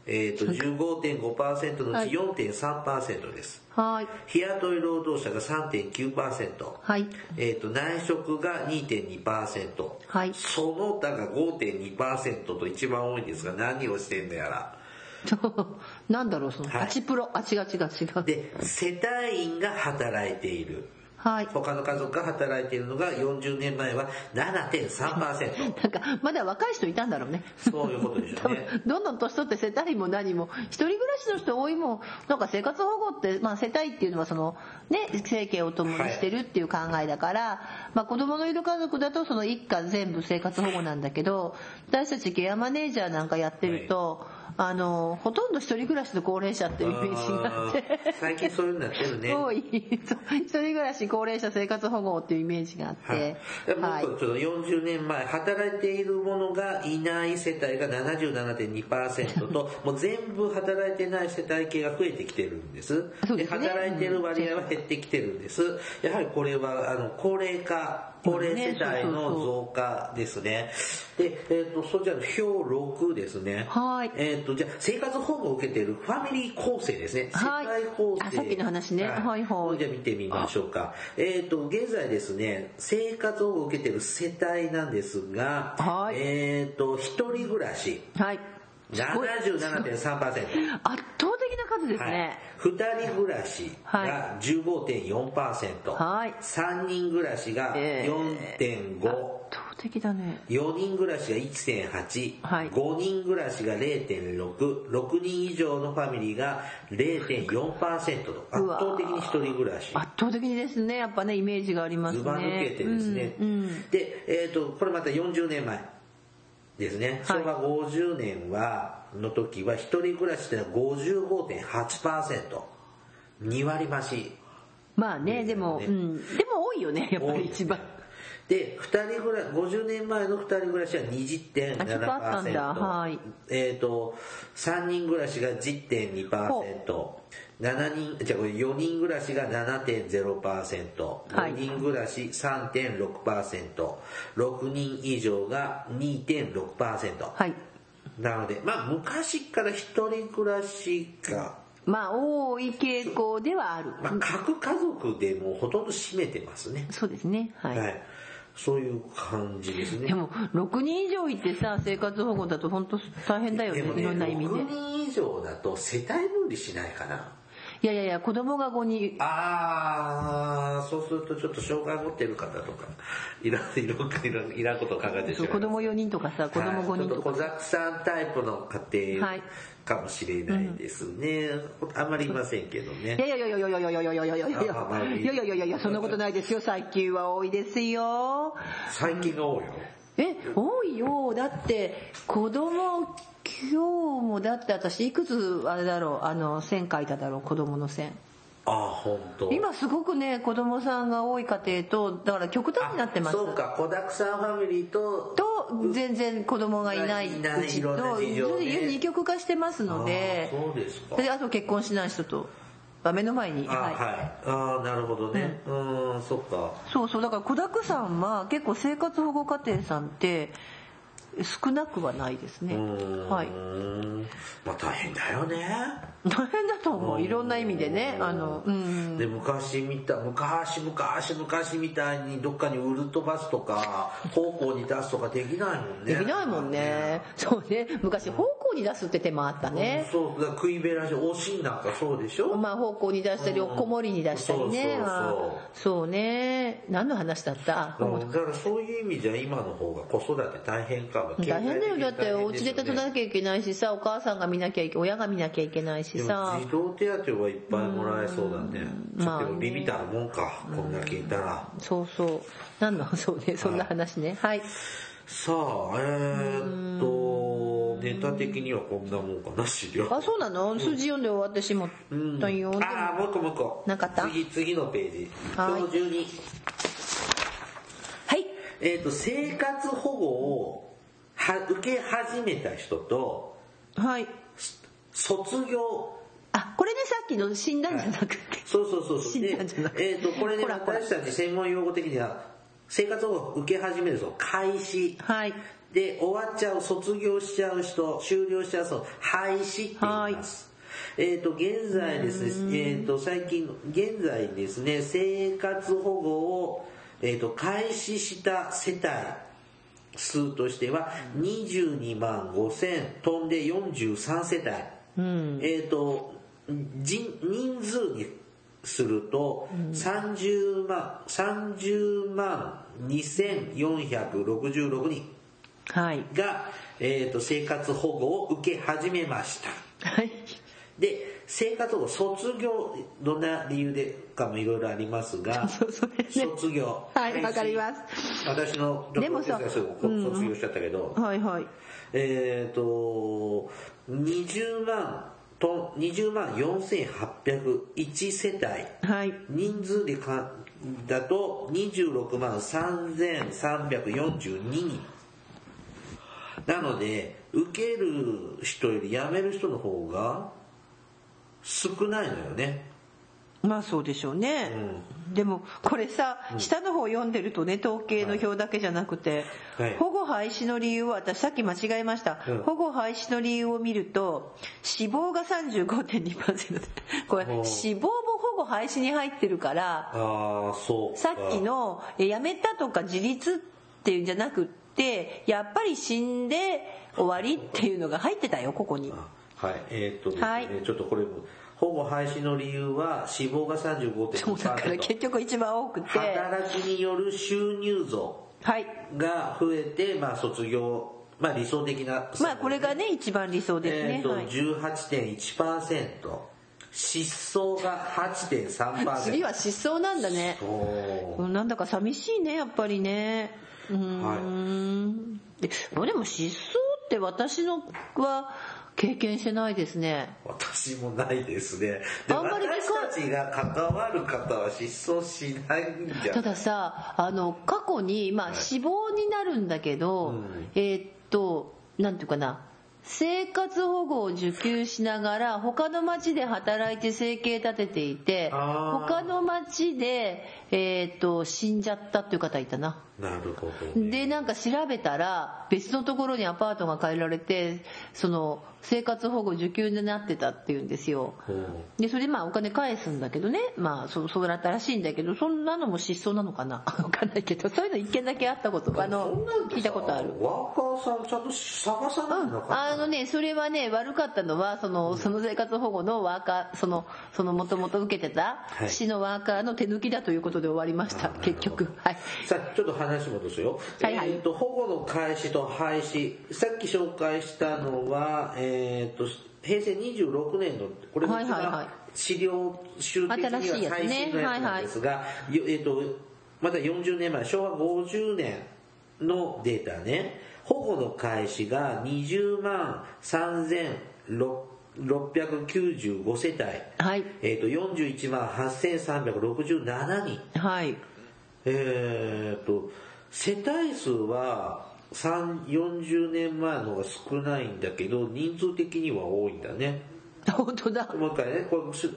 えっ、と15.5%のうち4.3%です。はい。日雇い労働者が3.9%、はい。えっと内職が2.2%、はい。その他が5.2%と一番多いんですが何をしてんのやら。なんだろう、その、はい。プロ。あ、違う違う違う。で世帯員が働いているはい。他の家族が働いているのが40年前は7.3% なんか、まだ若い人いたんだろうね。そういうことでしょ多分うね。どんどん年取って世帯も何も。一人暮らしの人多いもん。なんか生活保護って、まあ、世帯っていうのはそのね生計を共にしてるっていう考えだから、まあ、子供のいる家族だとその一家全部生活保護なんだけど私たちケアマネージャーなんかやってると、あのほとんど一人暮らしの高齢者っていうイメージがあって。最近そういうのなってるね。多い。一人暮らし高齢者生活保護っていうイメージがあっはい。て、はい。っとちょっと40年前働いている者がいない世帯が77.2%と もう全部働いてない世帯系が増えてきてるんです。ですね。働いている割合は減ってきてるんです。やはりこれはあの高齢化高齢世帯の増加ですねで、えっとそちらの表6ですね。はい。えっとじゃあ生活保護を受けているファミリー構成ですね。はい。世帯構成。あさっきの話ね。はい。はいじゃあ見てみましょうか。えっ、と、現在ですね、生活保護を受けている世帯なんですが、はい。えっ、と、一人暮らし、はい77.3%。圧倒的な数ですはい。ね、二人暮らしが15.4%、はい。三人暮らしがえ4.5%、圧倒的だね。4人暮らしが1.8、はい。5人暮らしが0.6、6人以上のファミリーが0.4%と圧倒的に一人暮らし。圧倒的にですね。やっぱねイメージがありますね。ずば抜けてですね、うん。うん。で、えー、とこれまた40年前ですね。はい。昭和50年はの時は一人暮らしっていうのは 55.8%2 割増し。まあねね。でも、うん、でも多いよねやっぱり一番。で二人暮ら50年前の2人暮らしはあちょっとあったんだ。20.7%はい。えっ、と3人暮らしが 10.2%7 人じゃあこれ4人暮らしが7.0%、はい5人暮らし3.6%、6人以上が2.6%。はいなので、まあ昔から一人暮らしが、まあ多い傾向ではある、まあ各家族でもうほとんど占めてますね。そうですねはい、はい。そういう感じですね。でも6人以上いてさ生活保護だと本当大変だよね、いろんな意味で6人以上だと世帯分離しないかな。いやいやいや子供が5人。あー、そうするとちょっと障害持ってる方とか、いら ん、いろいろんいらんこと考えてしまう子供4人とかさ子供5人。とかはいちょっと小沢さんタイプの家庭はい。かもしれないですね。あんまりいませんけどね。いやいやいやいやいやいやいやいやいやいやいや。いやいやあまあいい。いやいやいやいやそんなことないですよ。最近は多いですよ。最近が多いよ。え多いよ。だって子供今日もだって私いくつあれだろうあの線書いただろう子供の線。あー、ほんと。今すごくね子供さんが多い家庭とだから極端になってます。そうか、子だくさんファミリーと、と全然子供がいないうちと事情ね二極化してますので。あーそうですか。であと結婚しない人とあ目の前に。あー、ははい。い。あー、なるほどね。うーん、そっか。そうそう。だから子だくさんは結構生活保護家庭さんって少なくはないですね。はい。まあ大変だよね。大変だと思う。いろんな意味でね。あのうん。で昔見た昔昔昔みたいにどっかに売る飛ばすとか方向に出すとかできないもんね。できないもんね。そうね。昔方向に出すって手もあったね。そう、だ食いべらし、おしんなんかそうでしょ？まあ方向に出したり、おこもりに出したりね。そうそうそうあそうね。何の話だった？だからそういう意味じゃ今の方が子育て大変かも。大変だよ。だってお家で立たてなきゃいけないしさ、お母さんが見なきゃいけ親が見なきゃいけないしさ。児童手当はいっぱいもらえそうだね。まあっとビビったるもんか、こんだけいたら。そうそう。何の、そうね、そんな話ね。はい。さあ、えーっと、ネタ的にはこんなもんかな、資料。あ、そうなの？数字読んで終わってしまったよ。でもああ、もう一個もう一個。なかった？次、次のページ。はい表12。はい。えーっと、生活保護をは受け始めた人と、はい。卒業あ、これね、さっきの死んだんじゃなくて。そうそうそうそう。死んでだんじゃなく、てえっ、と、これね、私たち専門用語的には、生活保護を受け始める人、開始。はい。で、終わっちゃう、卒業しちゃう人、終了しちゃう人、廃止って言います。えっ、と、現在ですね、えっ、と、最近、現在ですね、生活保護を、えっ、と、開始した世帯数としては、22万5千飛んで43世帯。うん。えっ、と人人数にすると30万、30万2466人はい。が、えー、と生活保護を受け始めましたはい。で生活保護卒業どんな理由でかもいろいろありますが ね卒業はいわかります私のでもさ卒業しちゃったけど、はいはい。えっ、と、20万と、20万4801世帯。はい。人数でか、だと26万3342人。なので、受ける人より辞める人の方が少ないのよね。まあそうでしょうね。でもこれさ、下の方読んでるとね、統計の表だけじゃなくて、はい保護廃止の理由は、私さっき間違えました。うん保護廃止の理由を見ると、死亡が35.2%で、これ死亡も保護廃止に入ってるから、ああ、そうか。さっきのえ辞めたとか自立っていうんじゃなくって、やっぱり死んで終わりっていうのが入ってたよ、ここに。はい、えーっとね、はいちょっとこれ、保護廃止の理由は死亡が35.2%。そうだから結局一番多くて、働きによる収入増はい。が増えて、まあ卒業、まあ理想的な。まあこれがね、一番理想ですね。えーっと、はい18.1%。失踪が8.3%。次は失踪なんだね。なんだか寂しいね、やっぱりね。うーん。ででも失踪って私のは経験してないですね。私もないですね。であんまり私たちが関わる方は失踪しないんじゃたださ、あの、過去に、まあ死亡になるんだけど、うん。えーっと、なんていうかな、生活保護を受給しながら他の町で働いて生計立てていて他の町で、えーっと死んじゃったっていう方いたななるほど、ね。でなんか調べたら別のところにアパートが借りられてその生活保護受給になってたっていうんですよ。うん。でそれでまあお金返すんだけどね。まあそうそうだったらしいんだけどそんなのも失踪なのかな？わかんないけどそういうの一件だけあったことあその聞いたことある。ワーカーさんちゃんと探さないのかあのね、それはね、悪かったのは、その、その生活保護のワーカー、その、そのもともと受けてたはい。市のワーカーの手抜きだということで終わりました、結局。はい。さあちょっと話戻すよ、はいはい。えー、と保護の開始と廃止。さっき紹介したのは、えー、と平成26年のこれが資料集的には最ね新のやつなんですが、よえー、とまだ40年前昭和50年のデータね。保護の開始が20万3695世帯、はい。えー、と41万8367人。はい。えー、と世帯数は3 40年前の方が少ないんだけど人数的には多いんだね。本当だ。もう一回ね。これし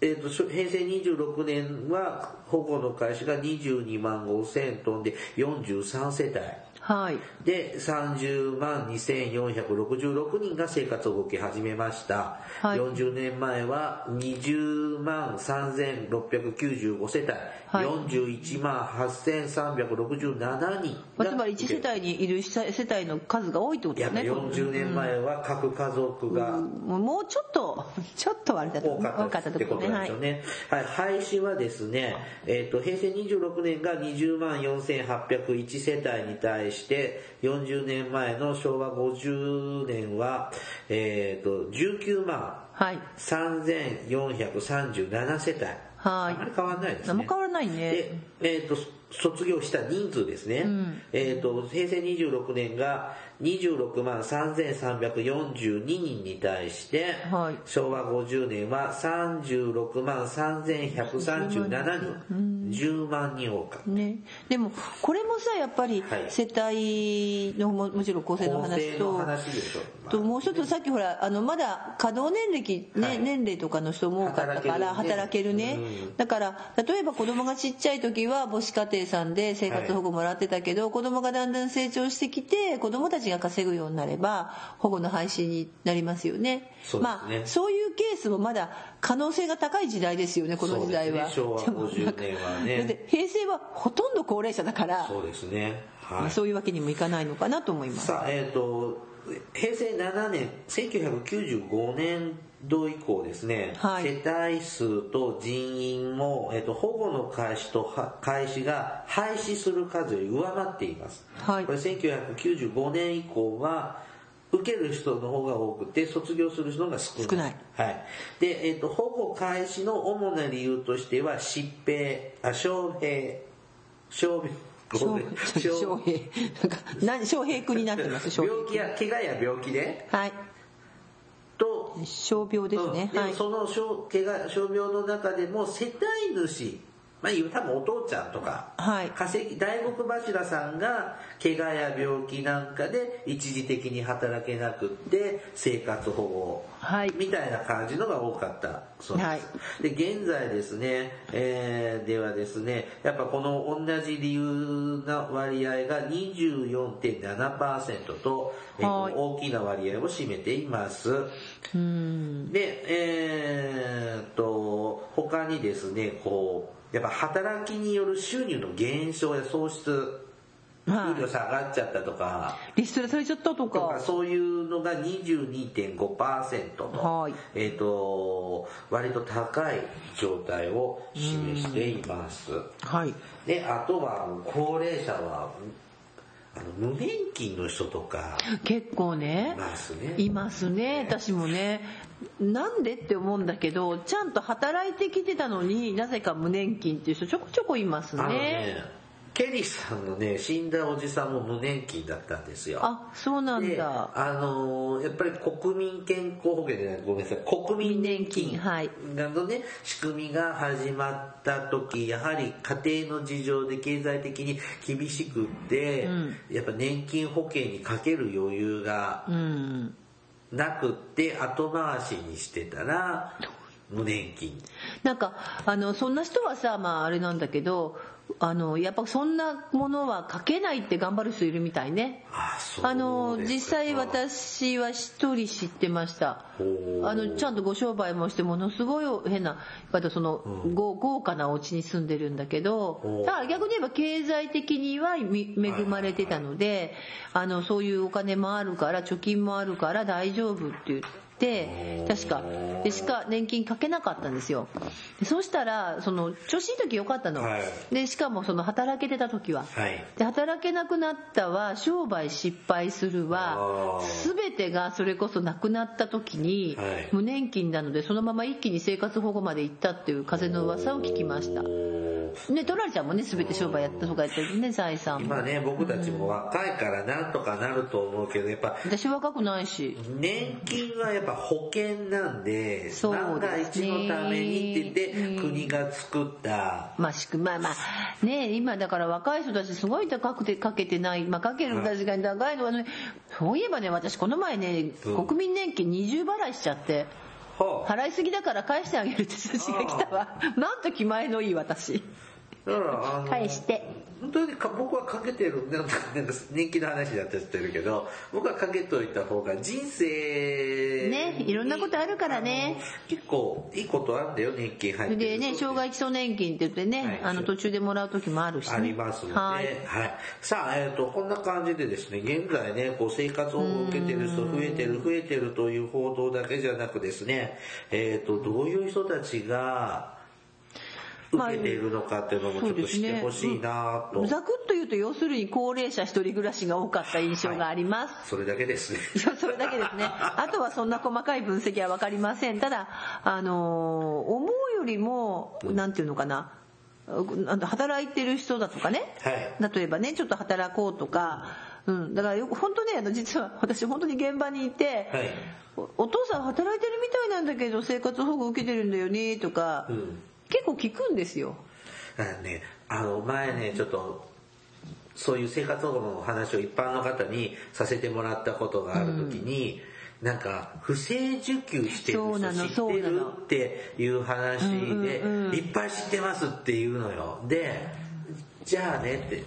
えー、とし平成26年は保護の開始が22万5千トンで43世帯。はい。で30万2466人が生活を動き始めました、はい。40年前は20万3695世帯、はい。41万8367人つまり1世帯にいる世帯の数が多いってことですね40年前は各家族がもうちょっとちょっとあれだと多かったってことなんですよね。はい、廃止はですね、えっ、と、平成26年が20万4801世帯に対して、40年前の昭和50年は、えっ、と、19万はい。3437世帯。はいあまり変わらないですね。何も変わらないねで、えっ、と、卒業した人数ですね。えっ、と、平成26年が26万3342人に対して、はい。昭和50年は36万3137人、10万人多かった。ね、でもこれもさやっぱりはい。世帯のももちろん構成の話と話でしょ。まあともう一つさっきほらあ。のまだ稼働年歴、ねはい。年齢とかの人も多かったから働働けるね、だから例えば子供がちっちゃい時は母子家庭さんで生活保護もらってたけど、子供がだんだん成長してきて子供たちが稼ぐようになれば保護の廃止になりますよねそうですねまあそういうケースもまだ可能性が高い時代ですよねこの時代は、ね昭和50年はね平成はほとんど高齢者だからそうですね。まあはい。そういうわけにもいかないのかなと思います。さあ、えっ、と、平成7年、1995年度以降ですね、はい世帯数と人員も、えっ、と、保護の開始とは開始が廃止する数より上回っています。はいこれ1995年以降は、受ける人の方が多くて、卒業する人が少ない。少ないはい。で、えっ、と、保護開始の主な理由としては、疾病、あ、傷病、傷病、翔平。なんか何翔平君になってます翔平 病気や怪我や病気で？はい。と、傷病ですね、はい。その傷怪我傷病の中でも世帯主まあ多分お父ちゃんとか、はい。稼ぎ大黒柱さんが怪我や病気なんかで一時的に働けなくって生活保護はいみたいな感じのが多かったそうです、はい。で現在ですね、えーではですねやっぱこの同じ理由な割合が24.7%と、えーはい。大きな割合を占めています。うん。でえーっと他にですねこうやっぱ働きによる収入の減少や喪失はい給料下がっちゃったとか、リストラされちゃったととか。かそういうのが22.5%と、はい。えっ、と割と高い状態を示しています。はい。であとは高齢者はあの無年金の人とか。結構ね。いますね。いますね。私もねなんでって思うんだけどちゃんと働いてきてたのになぜか無年金っていう人ちょこちょこいますあのねねケリーさんのね死んだおじさんも無年金だったんですよ。あそうなんでだあのーやっぱり国民健康保険じゃないごめんなさい。国民年金などね仕組みが始まった時やはり家庭の事情で経済的に厳しくって、うん。やっぱ年金保険にかける余裕がうんなくって後回しにしてたら無年金。なんかあのそんな人はさまああれなんだけどあのやっぱそんなものは書けないって頑張る人いるみたいね。あの実際私は一人知ってました。あのちゃんとご商売もしてものすごい変なまたその、豪豪華なお家に住んでるんだけどだから逆に言えば経済的にはみ恵まれてたのであのそういうお金もあるから貯金もあるから大丈夫って言って確か。でしか年金かけなかったんですよ。でそうしたらその調子いい時よかったの、はい。でしかもその働けてた時は。はい。で働けなくなったは商売失敗するは全てがそれこそなくなった時にはい。無年金なのでそのまま一気に生活保護まで行ったっていう風の噂を聞きました。ねトラリちゃんもね全て商売やったとかやってるね財産。も今ね僕たちも若いからなんとかなると思うけどやっぱ私若くないし。年金はやっぱ保険なんでそう万が一のためにって言ってうん。国が作った。まあしくまあまあね今だから若い人たちすごい高くてかけてない。まあかける確かに高いのはねそういえばね私この前ねうん。国民年金20払いしちゃってはあ。払いすぎだから返してあげるって通知が来たわ。なんと気前のいい私。返して本当にか僕はかけてるなんかなんか人気の話だったりしてるけど僕はかけといた方が人生ねいろんなことあるからね。結構いいことあるんだよ年金入ってるでね障害基礎年金って言ってね、はい。あの途中でもらう時もあるし、ね、ありますので、ははい。いさあ、えっ、と、こんな感じでですね、現在ね、こう、生活保護を受けてる人増えてる、増えてるという報道だけじゃなくですね、えっ、と、どういう人たちが、受けているのかっていうのもちょっと知ってほしいなと、ざくっと言うと要するに高齢者一人暮らしが多かった印象があります、それだけですね。いや、それだけですね。あとはそんな細かい分析はわかりません。ただ、あのー思うよりも、なんていうのかな、働いてる人だとかね、はい。例えばね、ちょっと働こうとか、うん、だからよく本当ね、あの実は私本当に現場にいて、はい。おお父さん働いてるみたいなんだけど生活保護受けてるんだよねとか、うん結構聞くんですよ。ね、あの、前ね、ちょっと、そういう生活保護の話を一般の方にさせてもらったことがあるときに、なんか、不正受給してる人知ってるっていう話で、うんうんいっぱい知ってますっていうのよ。で、じゃあねって、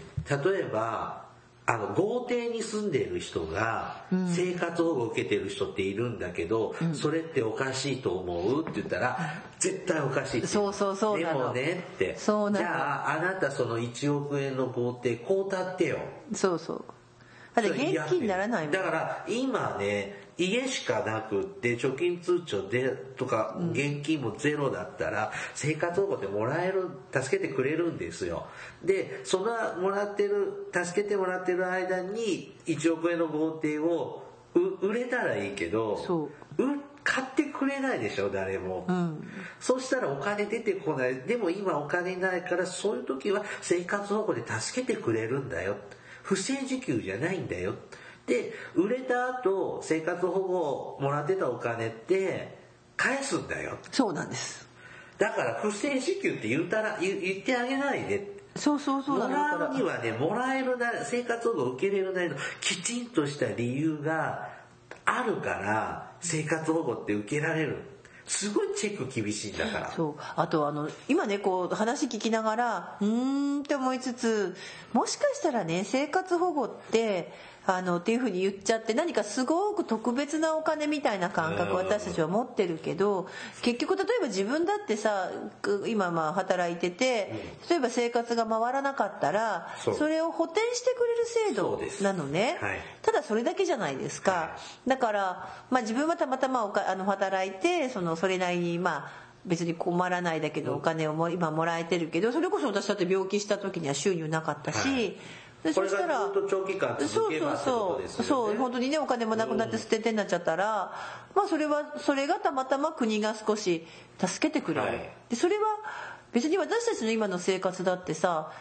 例えば、あの、豪邸に住んでいる人が、生活保護を受けてる人っているんだけど、それっておかしいと思うって言ったら、絶対おかしいって言そうそうそうでもねって。そうなのじゃあ、あなたその1億円の豪邸、こうたってよ。そうそう。だって現金にならないもん。だから今ね家しかなくって貯金通帳でとか現金もゼロだったら生活保護ってもらえる助けてくれるんですよでそのもらってる助けてもらってる間に1億円の豪邸をう売れたらいいけど買ってくれないでしょ誰も、うん。そうしたらお金出てこない。でも今お金ないからそういう時は生活保護で助けてくれるんだよ。不正受給じゃないんだよ。で、売れた後生活保護もらってたお金って返すんだよ。そうなんです。だから不正受給って言ったら言言ってあげないで。そうそうそうもらうにはね、もらえるな、生活保護を受けれるなりのきちんとした理由があるから生活保護って受けられる。すごいチェック厳しいんだから。そうあとあの今ねこう話聞きながらうーんって思いつつもしかしたらね生活保護ってあのっていうふうに言っちゃって何かすごく特別なお金みたいな感覚うん私たちは持ってるけど結局例えば自分だってさく今まあ働いてて例えば生活が回らなかったらそれを補填してくれる制度なのね。はい。ただそれだけじゃないですか。だからまあ自分はたまたまおかあの働いてそのそれなりにまあ別に困らないだけどお金をも今もらえてるけどそれこそ私だって病気した時には収入なかったし、はいでそしたら長期間続けばってことですよね。そうそう本当にねお金もなくなって捨て手になっちゃったら、まあそれはそれがたまたま国が少し助けてくれる、はい。でそれは別に私たちの今の生活だってさ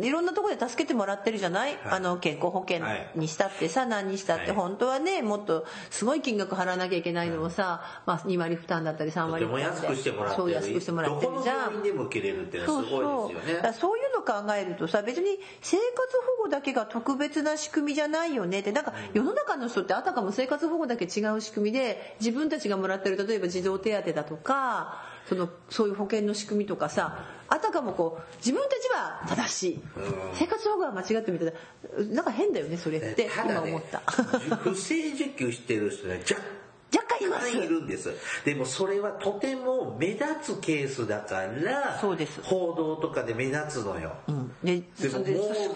いろんなところで助けてもらってるじゃない、あの健康保険にしたってさ何にしたってはい。本当はねもっとすごい金額払わなきゃいけないのをさ、まあ、2割負担だったり3とても割負担で安くしてもらってる。そう安くしてもらってるじゃん。どこの病院でも受けれるっていうのはすごいそうですよね。そうそう。いうの考えるとさ別に生活保護だけが特別な仕組みじゃないよねって。なんか世の中の人ってあたかも生活保護だけ違う仕組みで自分たちがもらってる例えば児童手当だとかそのそういう保険の仕組みとかさあたかもこう自分たちは正しい。生活保護は間違ってみたいななんか変だよねそれって。ね今思った。不正受給してる人が若若干います。干いるんです。でもそれはとても目立つケースだから、そうです。報道とかで目立つのよ。うん。ででもも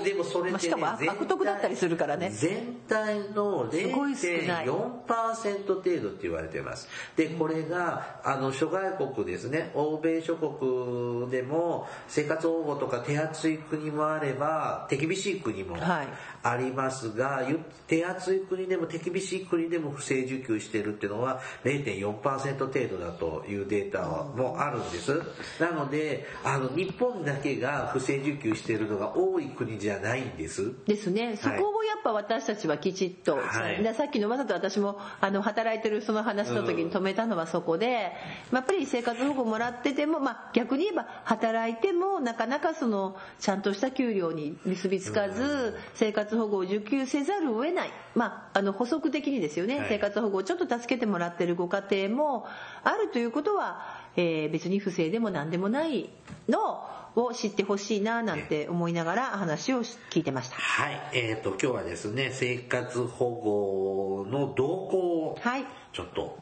うでもそれって、ねまあしかも悪悪徳だったりするからね。全体のすごい少ない0.4%程度って言われてます。でこれがあの諸外国ですね。欧米諸国でも生活保護とか手厚い国もあれば手厳しい国もはいありますが、ゆ手厚い国でも手厳しい国でも不正受給してるっていうのは0.4%程度だというデータもあるんです。なのであの日本だけが不正受給してるのが多い国じゃないんです。ですね。そこをやっぱ私たちはきちっと、はい。でさっきのわざと私もあの働いてるその話の時に止めたのはそこで、やっぱり生活保護もらってても、まあ、逆に言えば働いてもなかなかそのちゃんとした給料に結びつかず、生活保護を受給せざるを得ない、まあ、あの補足的にですよね、はい。生活保護をちょっと助けてもらってるご家庭もあるということは、えー別に不正でも何でもないのを知ってほしいななんて思いながら話を聞いてました。はい。えっ、ー、と今日はですね生活保護の動向をはい。ちょっと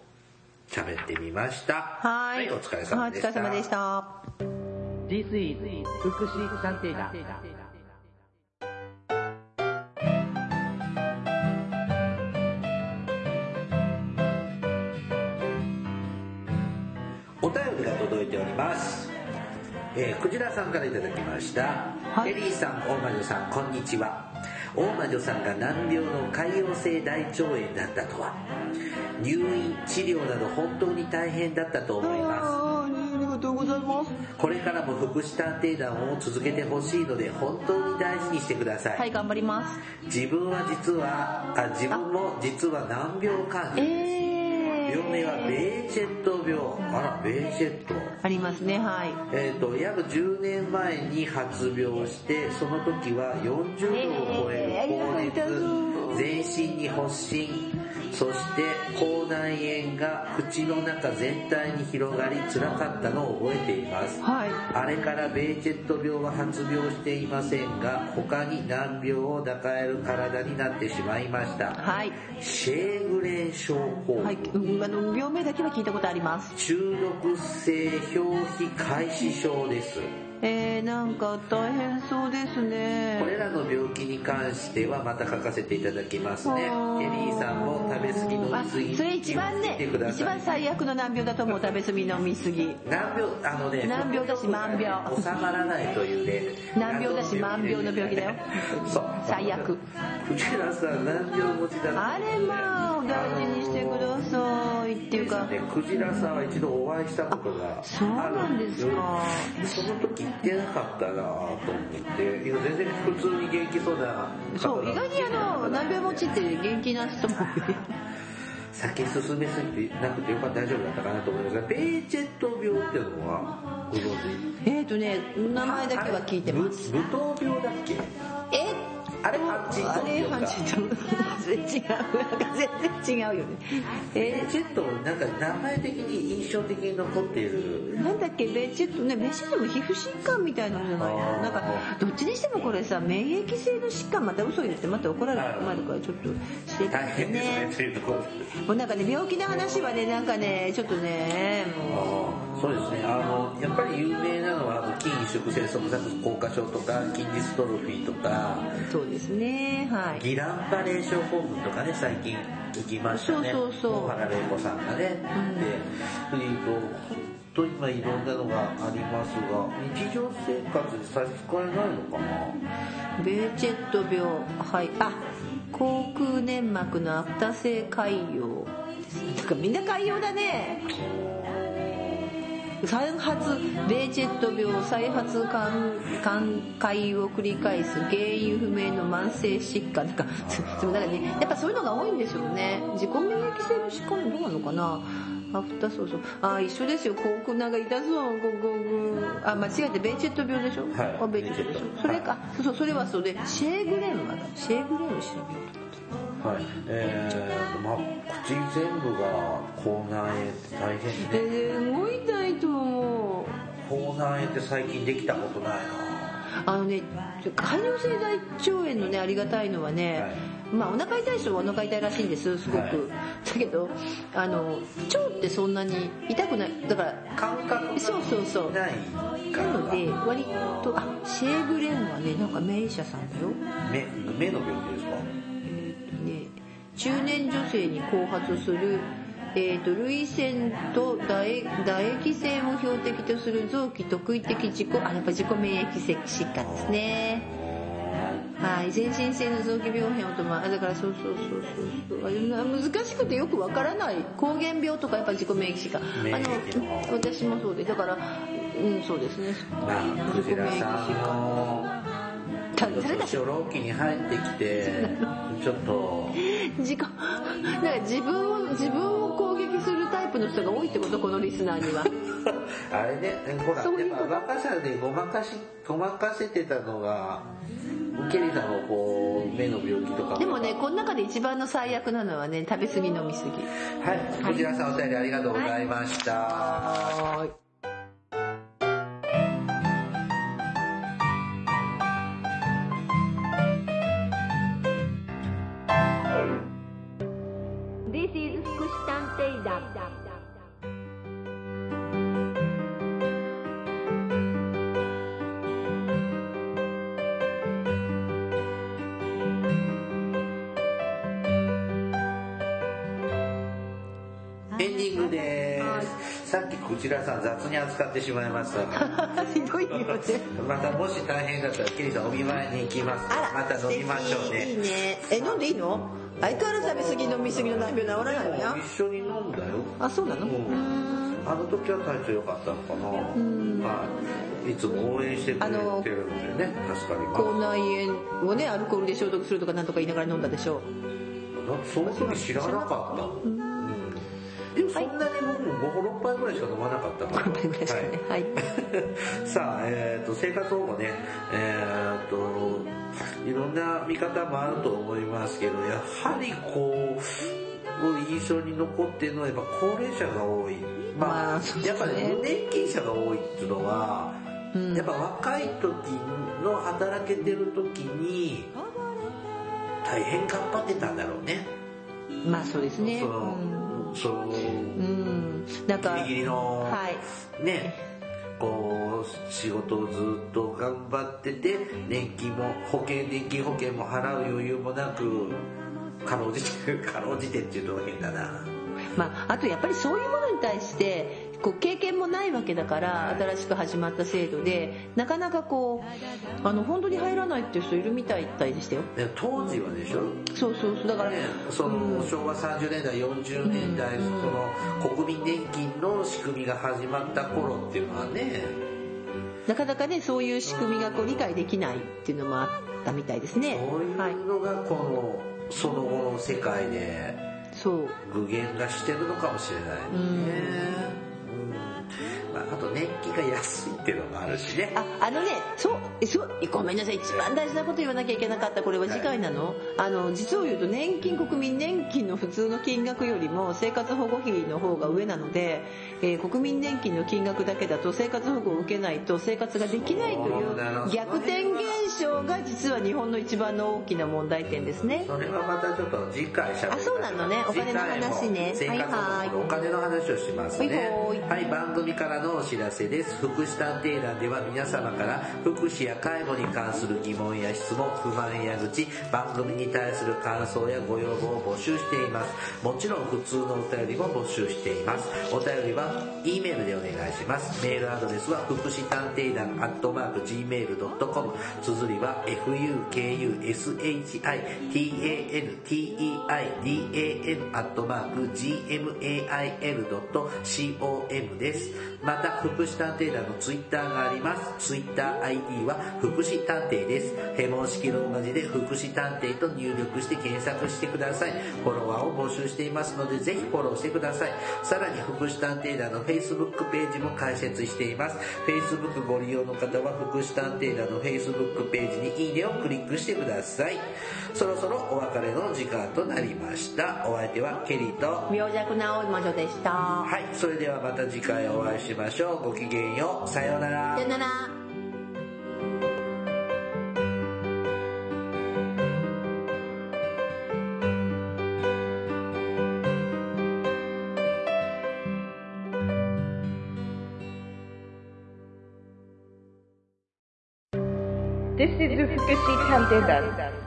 喋ってみました。はいお疲れ様でした。お疲れ様でした。This is 福祉探偵団えー、クジラさんからいただきました、はい。エリーさん大魔女さんこんにちは。大魔女さんが難病の潰瘍性大腸炎だったとは。入院治療など本当に大変だったと思います。ありがとうございますこれからも福祉探偵団を続けてほしいので本当に大事にしてください、はい頑張ります自分は実はあ自分も実は難病患者えですー病名はベーチェット病。あらベーチェット。ありますねはい。えー、と約10年前に発病してその時は40度を超える高熱、えー全身に発疹そして口内炎が口の中全体に広がり辛かったのを覚えています。はい。あれからベーチェット病は発病していませんが他に難病を抱える体になってしまいました。はい。シェーグレン症候群、はい、うんあの病名だけは聞いたことあります。中毒性表皮開始症ですえー、なんか大変そうですねこれらの病気に関してはまた書かせていただきますね。エリーさんも食べ過ぎ飲あみ過ぎそれ一番ね一。番最悪の難病だと思う食べ過ぎ飲み過ぎ難病、あのね、難病だし万病収まらないというね。難病だし万病の病気だよ そう。最悪。藤原さん、難病持ちだあれまあお大事にしてくださいっていうか。ね、クジラさんは一度お会いしたことがそうなんですか。あるんですよその時行ってなかったなと思って、いや全然普通に元気そうなそう意外にあの難病持ちって元気な人も酒進めすぎてなくてよかった大丈夫だったかなと思いますがベーチェット病っていうのはご存知？えっとね名前だけは聞いてます。ぶ無糖病だっけ？えあれハンチンあれハンチントン全然違うなんか全然違うよねベえーチェットなんか名前的に印象的に残っているなんだっけベーチェットねベーチェットも皮膚疾患みたいなのじゃないのなんかどっちにしてもこれさ免疫性の疾患また嘘言ってまた怒られる困るからちょっと知れて大変ですねというところもうなんかね病気の話はねなんかねちょっとねもあーそうですねあのやっぱり有名なのはあの筋萎縮性側索硬化症とか筋ジストロフィーとかうそうですね。はい。ギランパレー症候群とかね最近聞きましたね。そうそうそう。大原玲子さんがね、でえーと本当に今いろんなのがありますが日常生活で差し支えないのかな？ベーチェット病はい。あ口腔粘膜の悪多性潰瘍です。かみんな潰瘍だね再発ベーチェット病再発肝肝潰瘍を繰り返す原因不明の慢性疾患なんかでもなんかねやっぱそういうのが多いんでしょうね自己免疫性の疾患どうなのかなアフターそうそうあ一緒ですよ口腔なんか痛そうここあ間違えてベーチェット病でしょ、はいあベーチェットでしょそれかそうそうそれはそれシェーグレンはだシェーグレンを調べようと思ってはい。えーとまあ口全部が口内炎って大変でえー、動いたいと思う。口内炎って最近できたことないな。あのね潰瘍性大腸炎のねありがたいのはね、はい。まあお腹痛い人はお腹痛いらしいんですすごく、はい。だけどあの腸ってそんなに痛くない。だから感覚がそうそうそう。ないかならので割とあシェーグレンはねなんか名医者さんだよ。目目の病気です中年女性に後発する、えー、と涙腺と唾液唾液腺を標的とする臓器特異的自己あやっぱ自己免疫疾患ですね。はい全身性の臓器病変をとまあだからそうそうそうそうそう。難しくてよくわからない。膠原病とかやっぱ自己免疫疾患免あ疫のの。私もそうでだからうんそうですね。まあクジラさんのた誰だ初老期に入ってきてちょっと自己 なんか自分を自分を攻撃するタイプの人が多いってこと？このリスナーには。あれねほらそういうこと。やっぱ若さでごまかしごまかせてたのがケリーさんのこう目の病気とか。でもねこの中で一番の最悪なのはね食べ過ぎ飲み過ぎはいクジラさんお便りありがとうございました、はーいエンディングです。さっきこちらさん雑に扱ってしまいました。ひどいよね。またもし大変だったらリさんお見舞いに行きます。また飲みましょうね。いいね。え飲んでいいの？相変わらず食べ過ぎ飲み過ぎの難病治らないわよ。一緒に飲あそうなの？うん。あの時は体調良かったのかな。はい。いつも応援してくれてるのでね、助かります。口内炎をねアルコールで消毒するとかなんとか言いながら飲んだでしょだってその時知らなかった。そんなに僕も5、6杯ぐらいしか飲まなかったから。5杯ぐらいしかね。はい。さあ、えっ、と、生活保護ね、えっ、と、いろんな見方もあると思いますけど、やはりこう、印象に残ってるのはやっぱ高齢者が多い。まあ、まあやっぱね、年金者が多いっていうのは、うん。やっぱ若い時の働けてる時に、大変頑張ってたんだろうね。まあそうですね。その、その、うん、うん、なんかギリギリの、はい。ねこう仕事をずっと頑張ってて年金も保険年金保険も払う余裕もなくかろうじてかろうじてっていうと変だな。まあ、あとやっぱりそういうものに対してこう経験もないわけだから新しく始まった制度でなかなかこうあの本当に入らないっていう人いるみたいでしたよ。で当時はでしょ？そうそうそう。だから、ね、その昭和30年代40年代、うん。その国民年金の仕組みが始まった頃っていうのはね。なかなかねそういう仕組みがこう理解できないっていうのもあったみたいですね。そういはいうのがこのその後の世界でそう。具現化してるのかもしれないね、うんまあ、あと年金が安いっていうのもあるしね。ああのねそうえそうごめんなさい。一番大事なこと言わなきゃいけなかった。これは次回なの,、あの実を言うと年金国民年金の普通の金額よりも生活保護費の方が上なので、えー国民年金の金額だけだと生活保護を受けないと生活ができないという逆転現象が実は日本の一番の大きな問題点ですね。それはまたちょっと次回しゃべあそうなのね。お金の話ね。はいはい。お金の話をしますね。はいはい。はい番組からのお知らせです。福祉探偵団では皆様から福祉や介護に関する疑問や質問不満や愚痴番組に対する感想やご要望を募集しています。もちろん普通のお便りも募集しています。お便りは E メールでお願いします。メールアドレスは福祉探偵団アットマーク Gmail.com 綴りは fukushitanteidan アットマーク gmail.com です。ままた福祉探偵団のツイッターがあります。ツイッター ID は福祉探偵です。ヘモン式ローマ字で福祉探偵と入力して検索してください。フォロワーを募集していますのでぜひフォローしてください。さらに福祉探偵団の Facebook ページも開設しています。Facebook ご利用の方は福祉探偵団の Facebook ページにいいねをクリックしてください。そろそろお別れの時間となりました。お相手はケリーと。病弱な魔女でした。はい。それではまた次回お会いしましょう。ごきげんよう。さようなら。さよなら。This is Fukushi Tantendan. Hi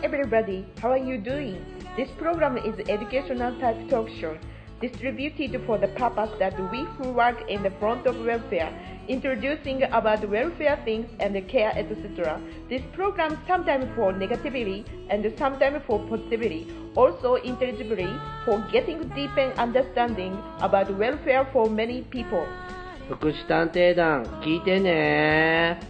everybody, how are you doing? This program is educational type talk show distributed for the purpose that we who work in the front of welfare, introducing about welfare things and care, etc. This program sometimes for negativity and sometimes for positivity, also intelligibly for getting deeper understanding about welfare for many people. 福祉探偵団聞いてね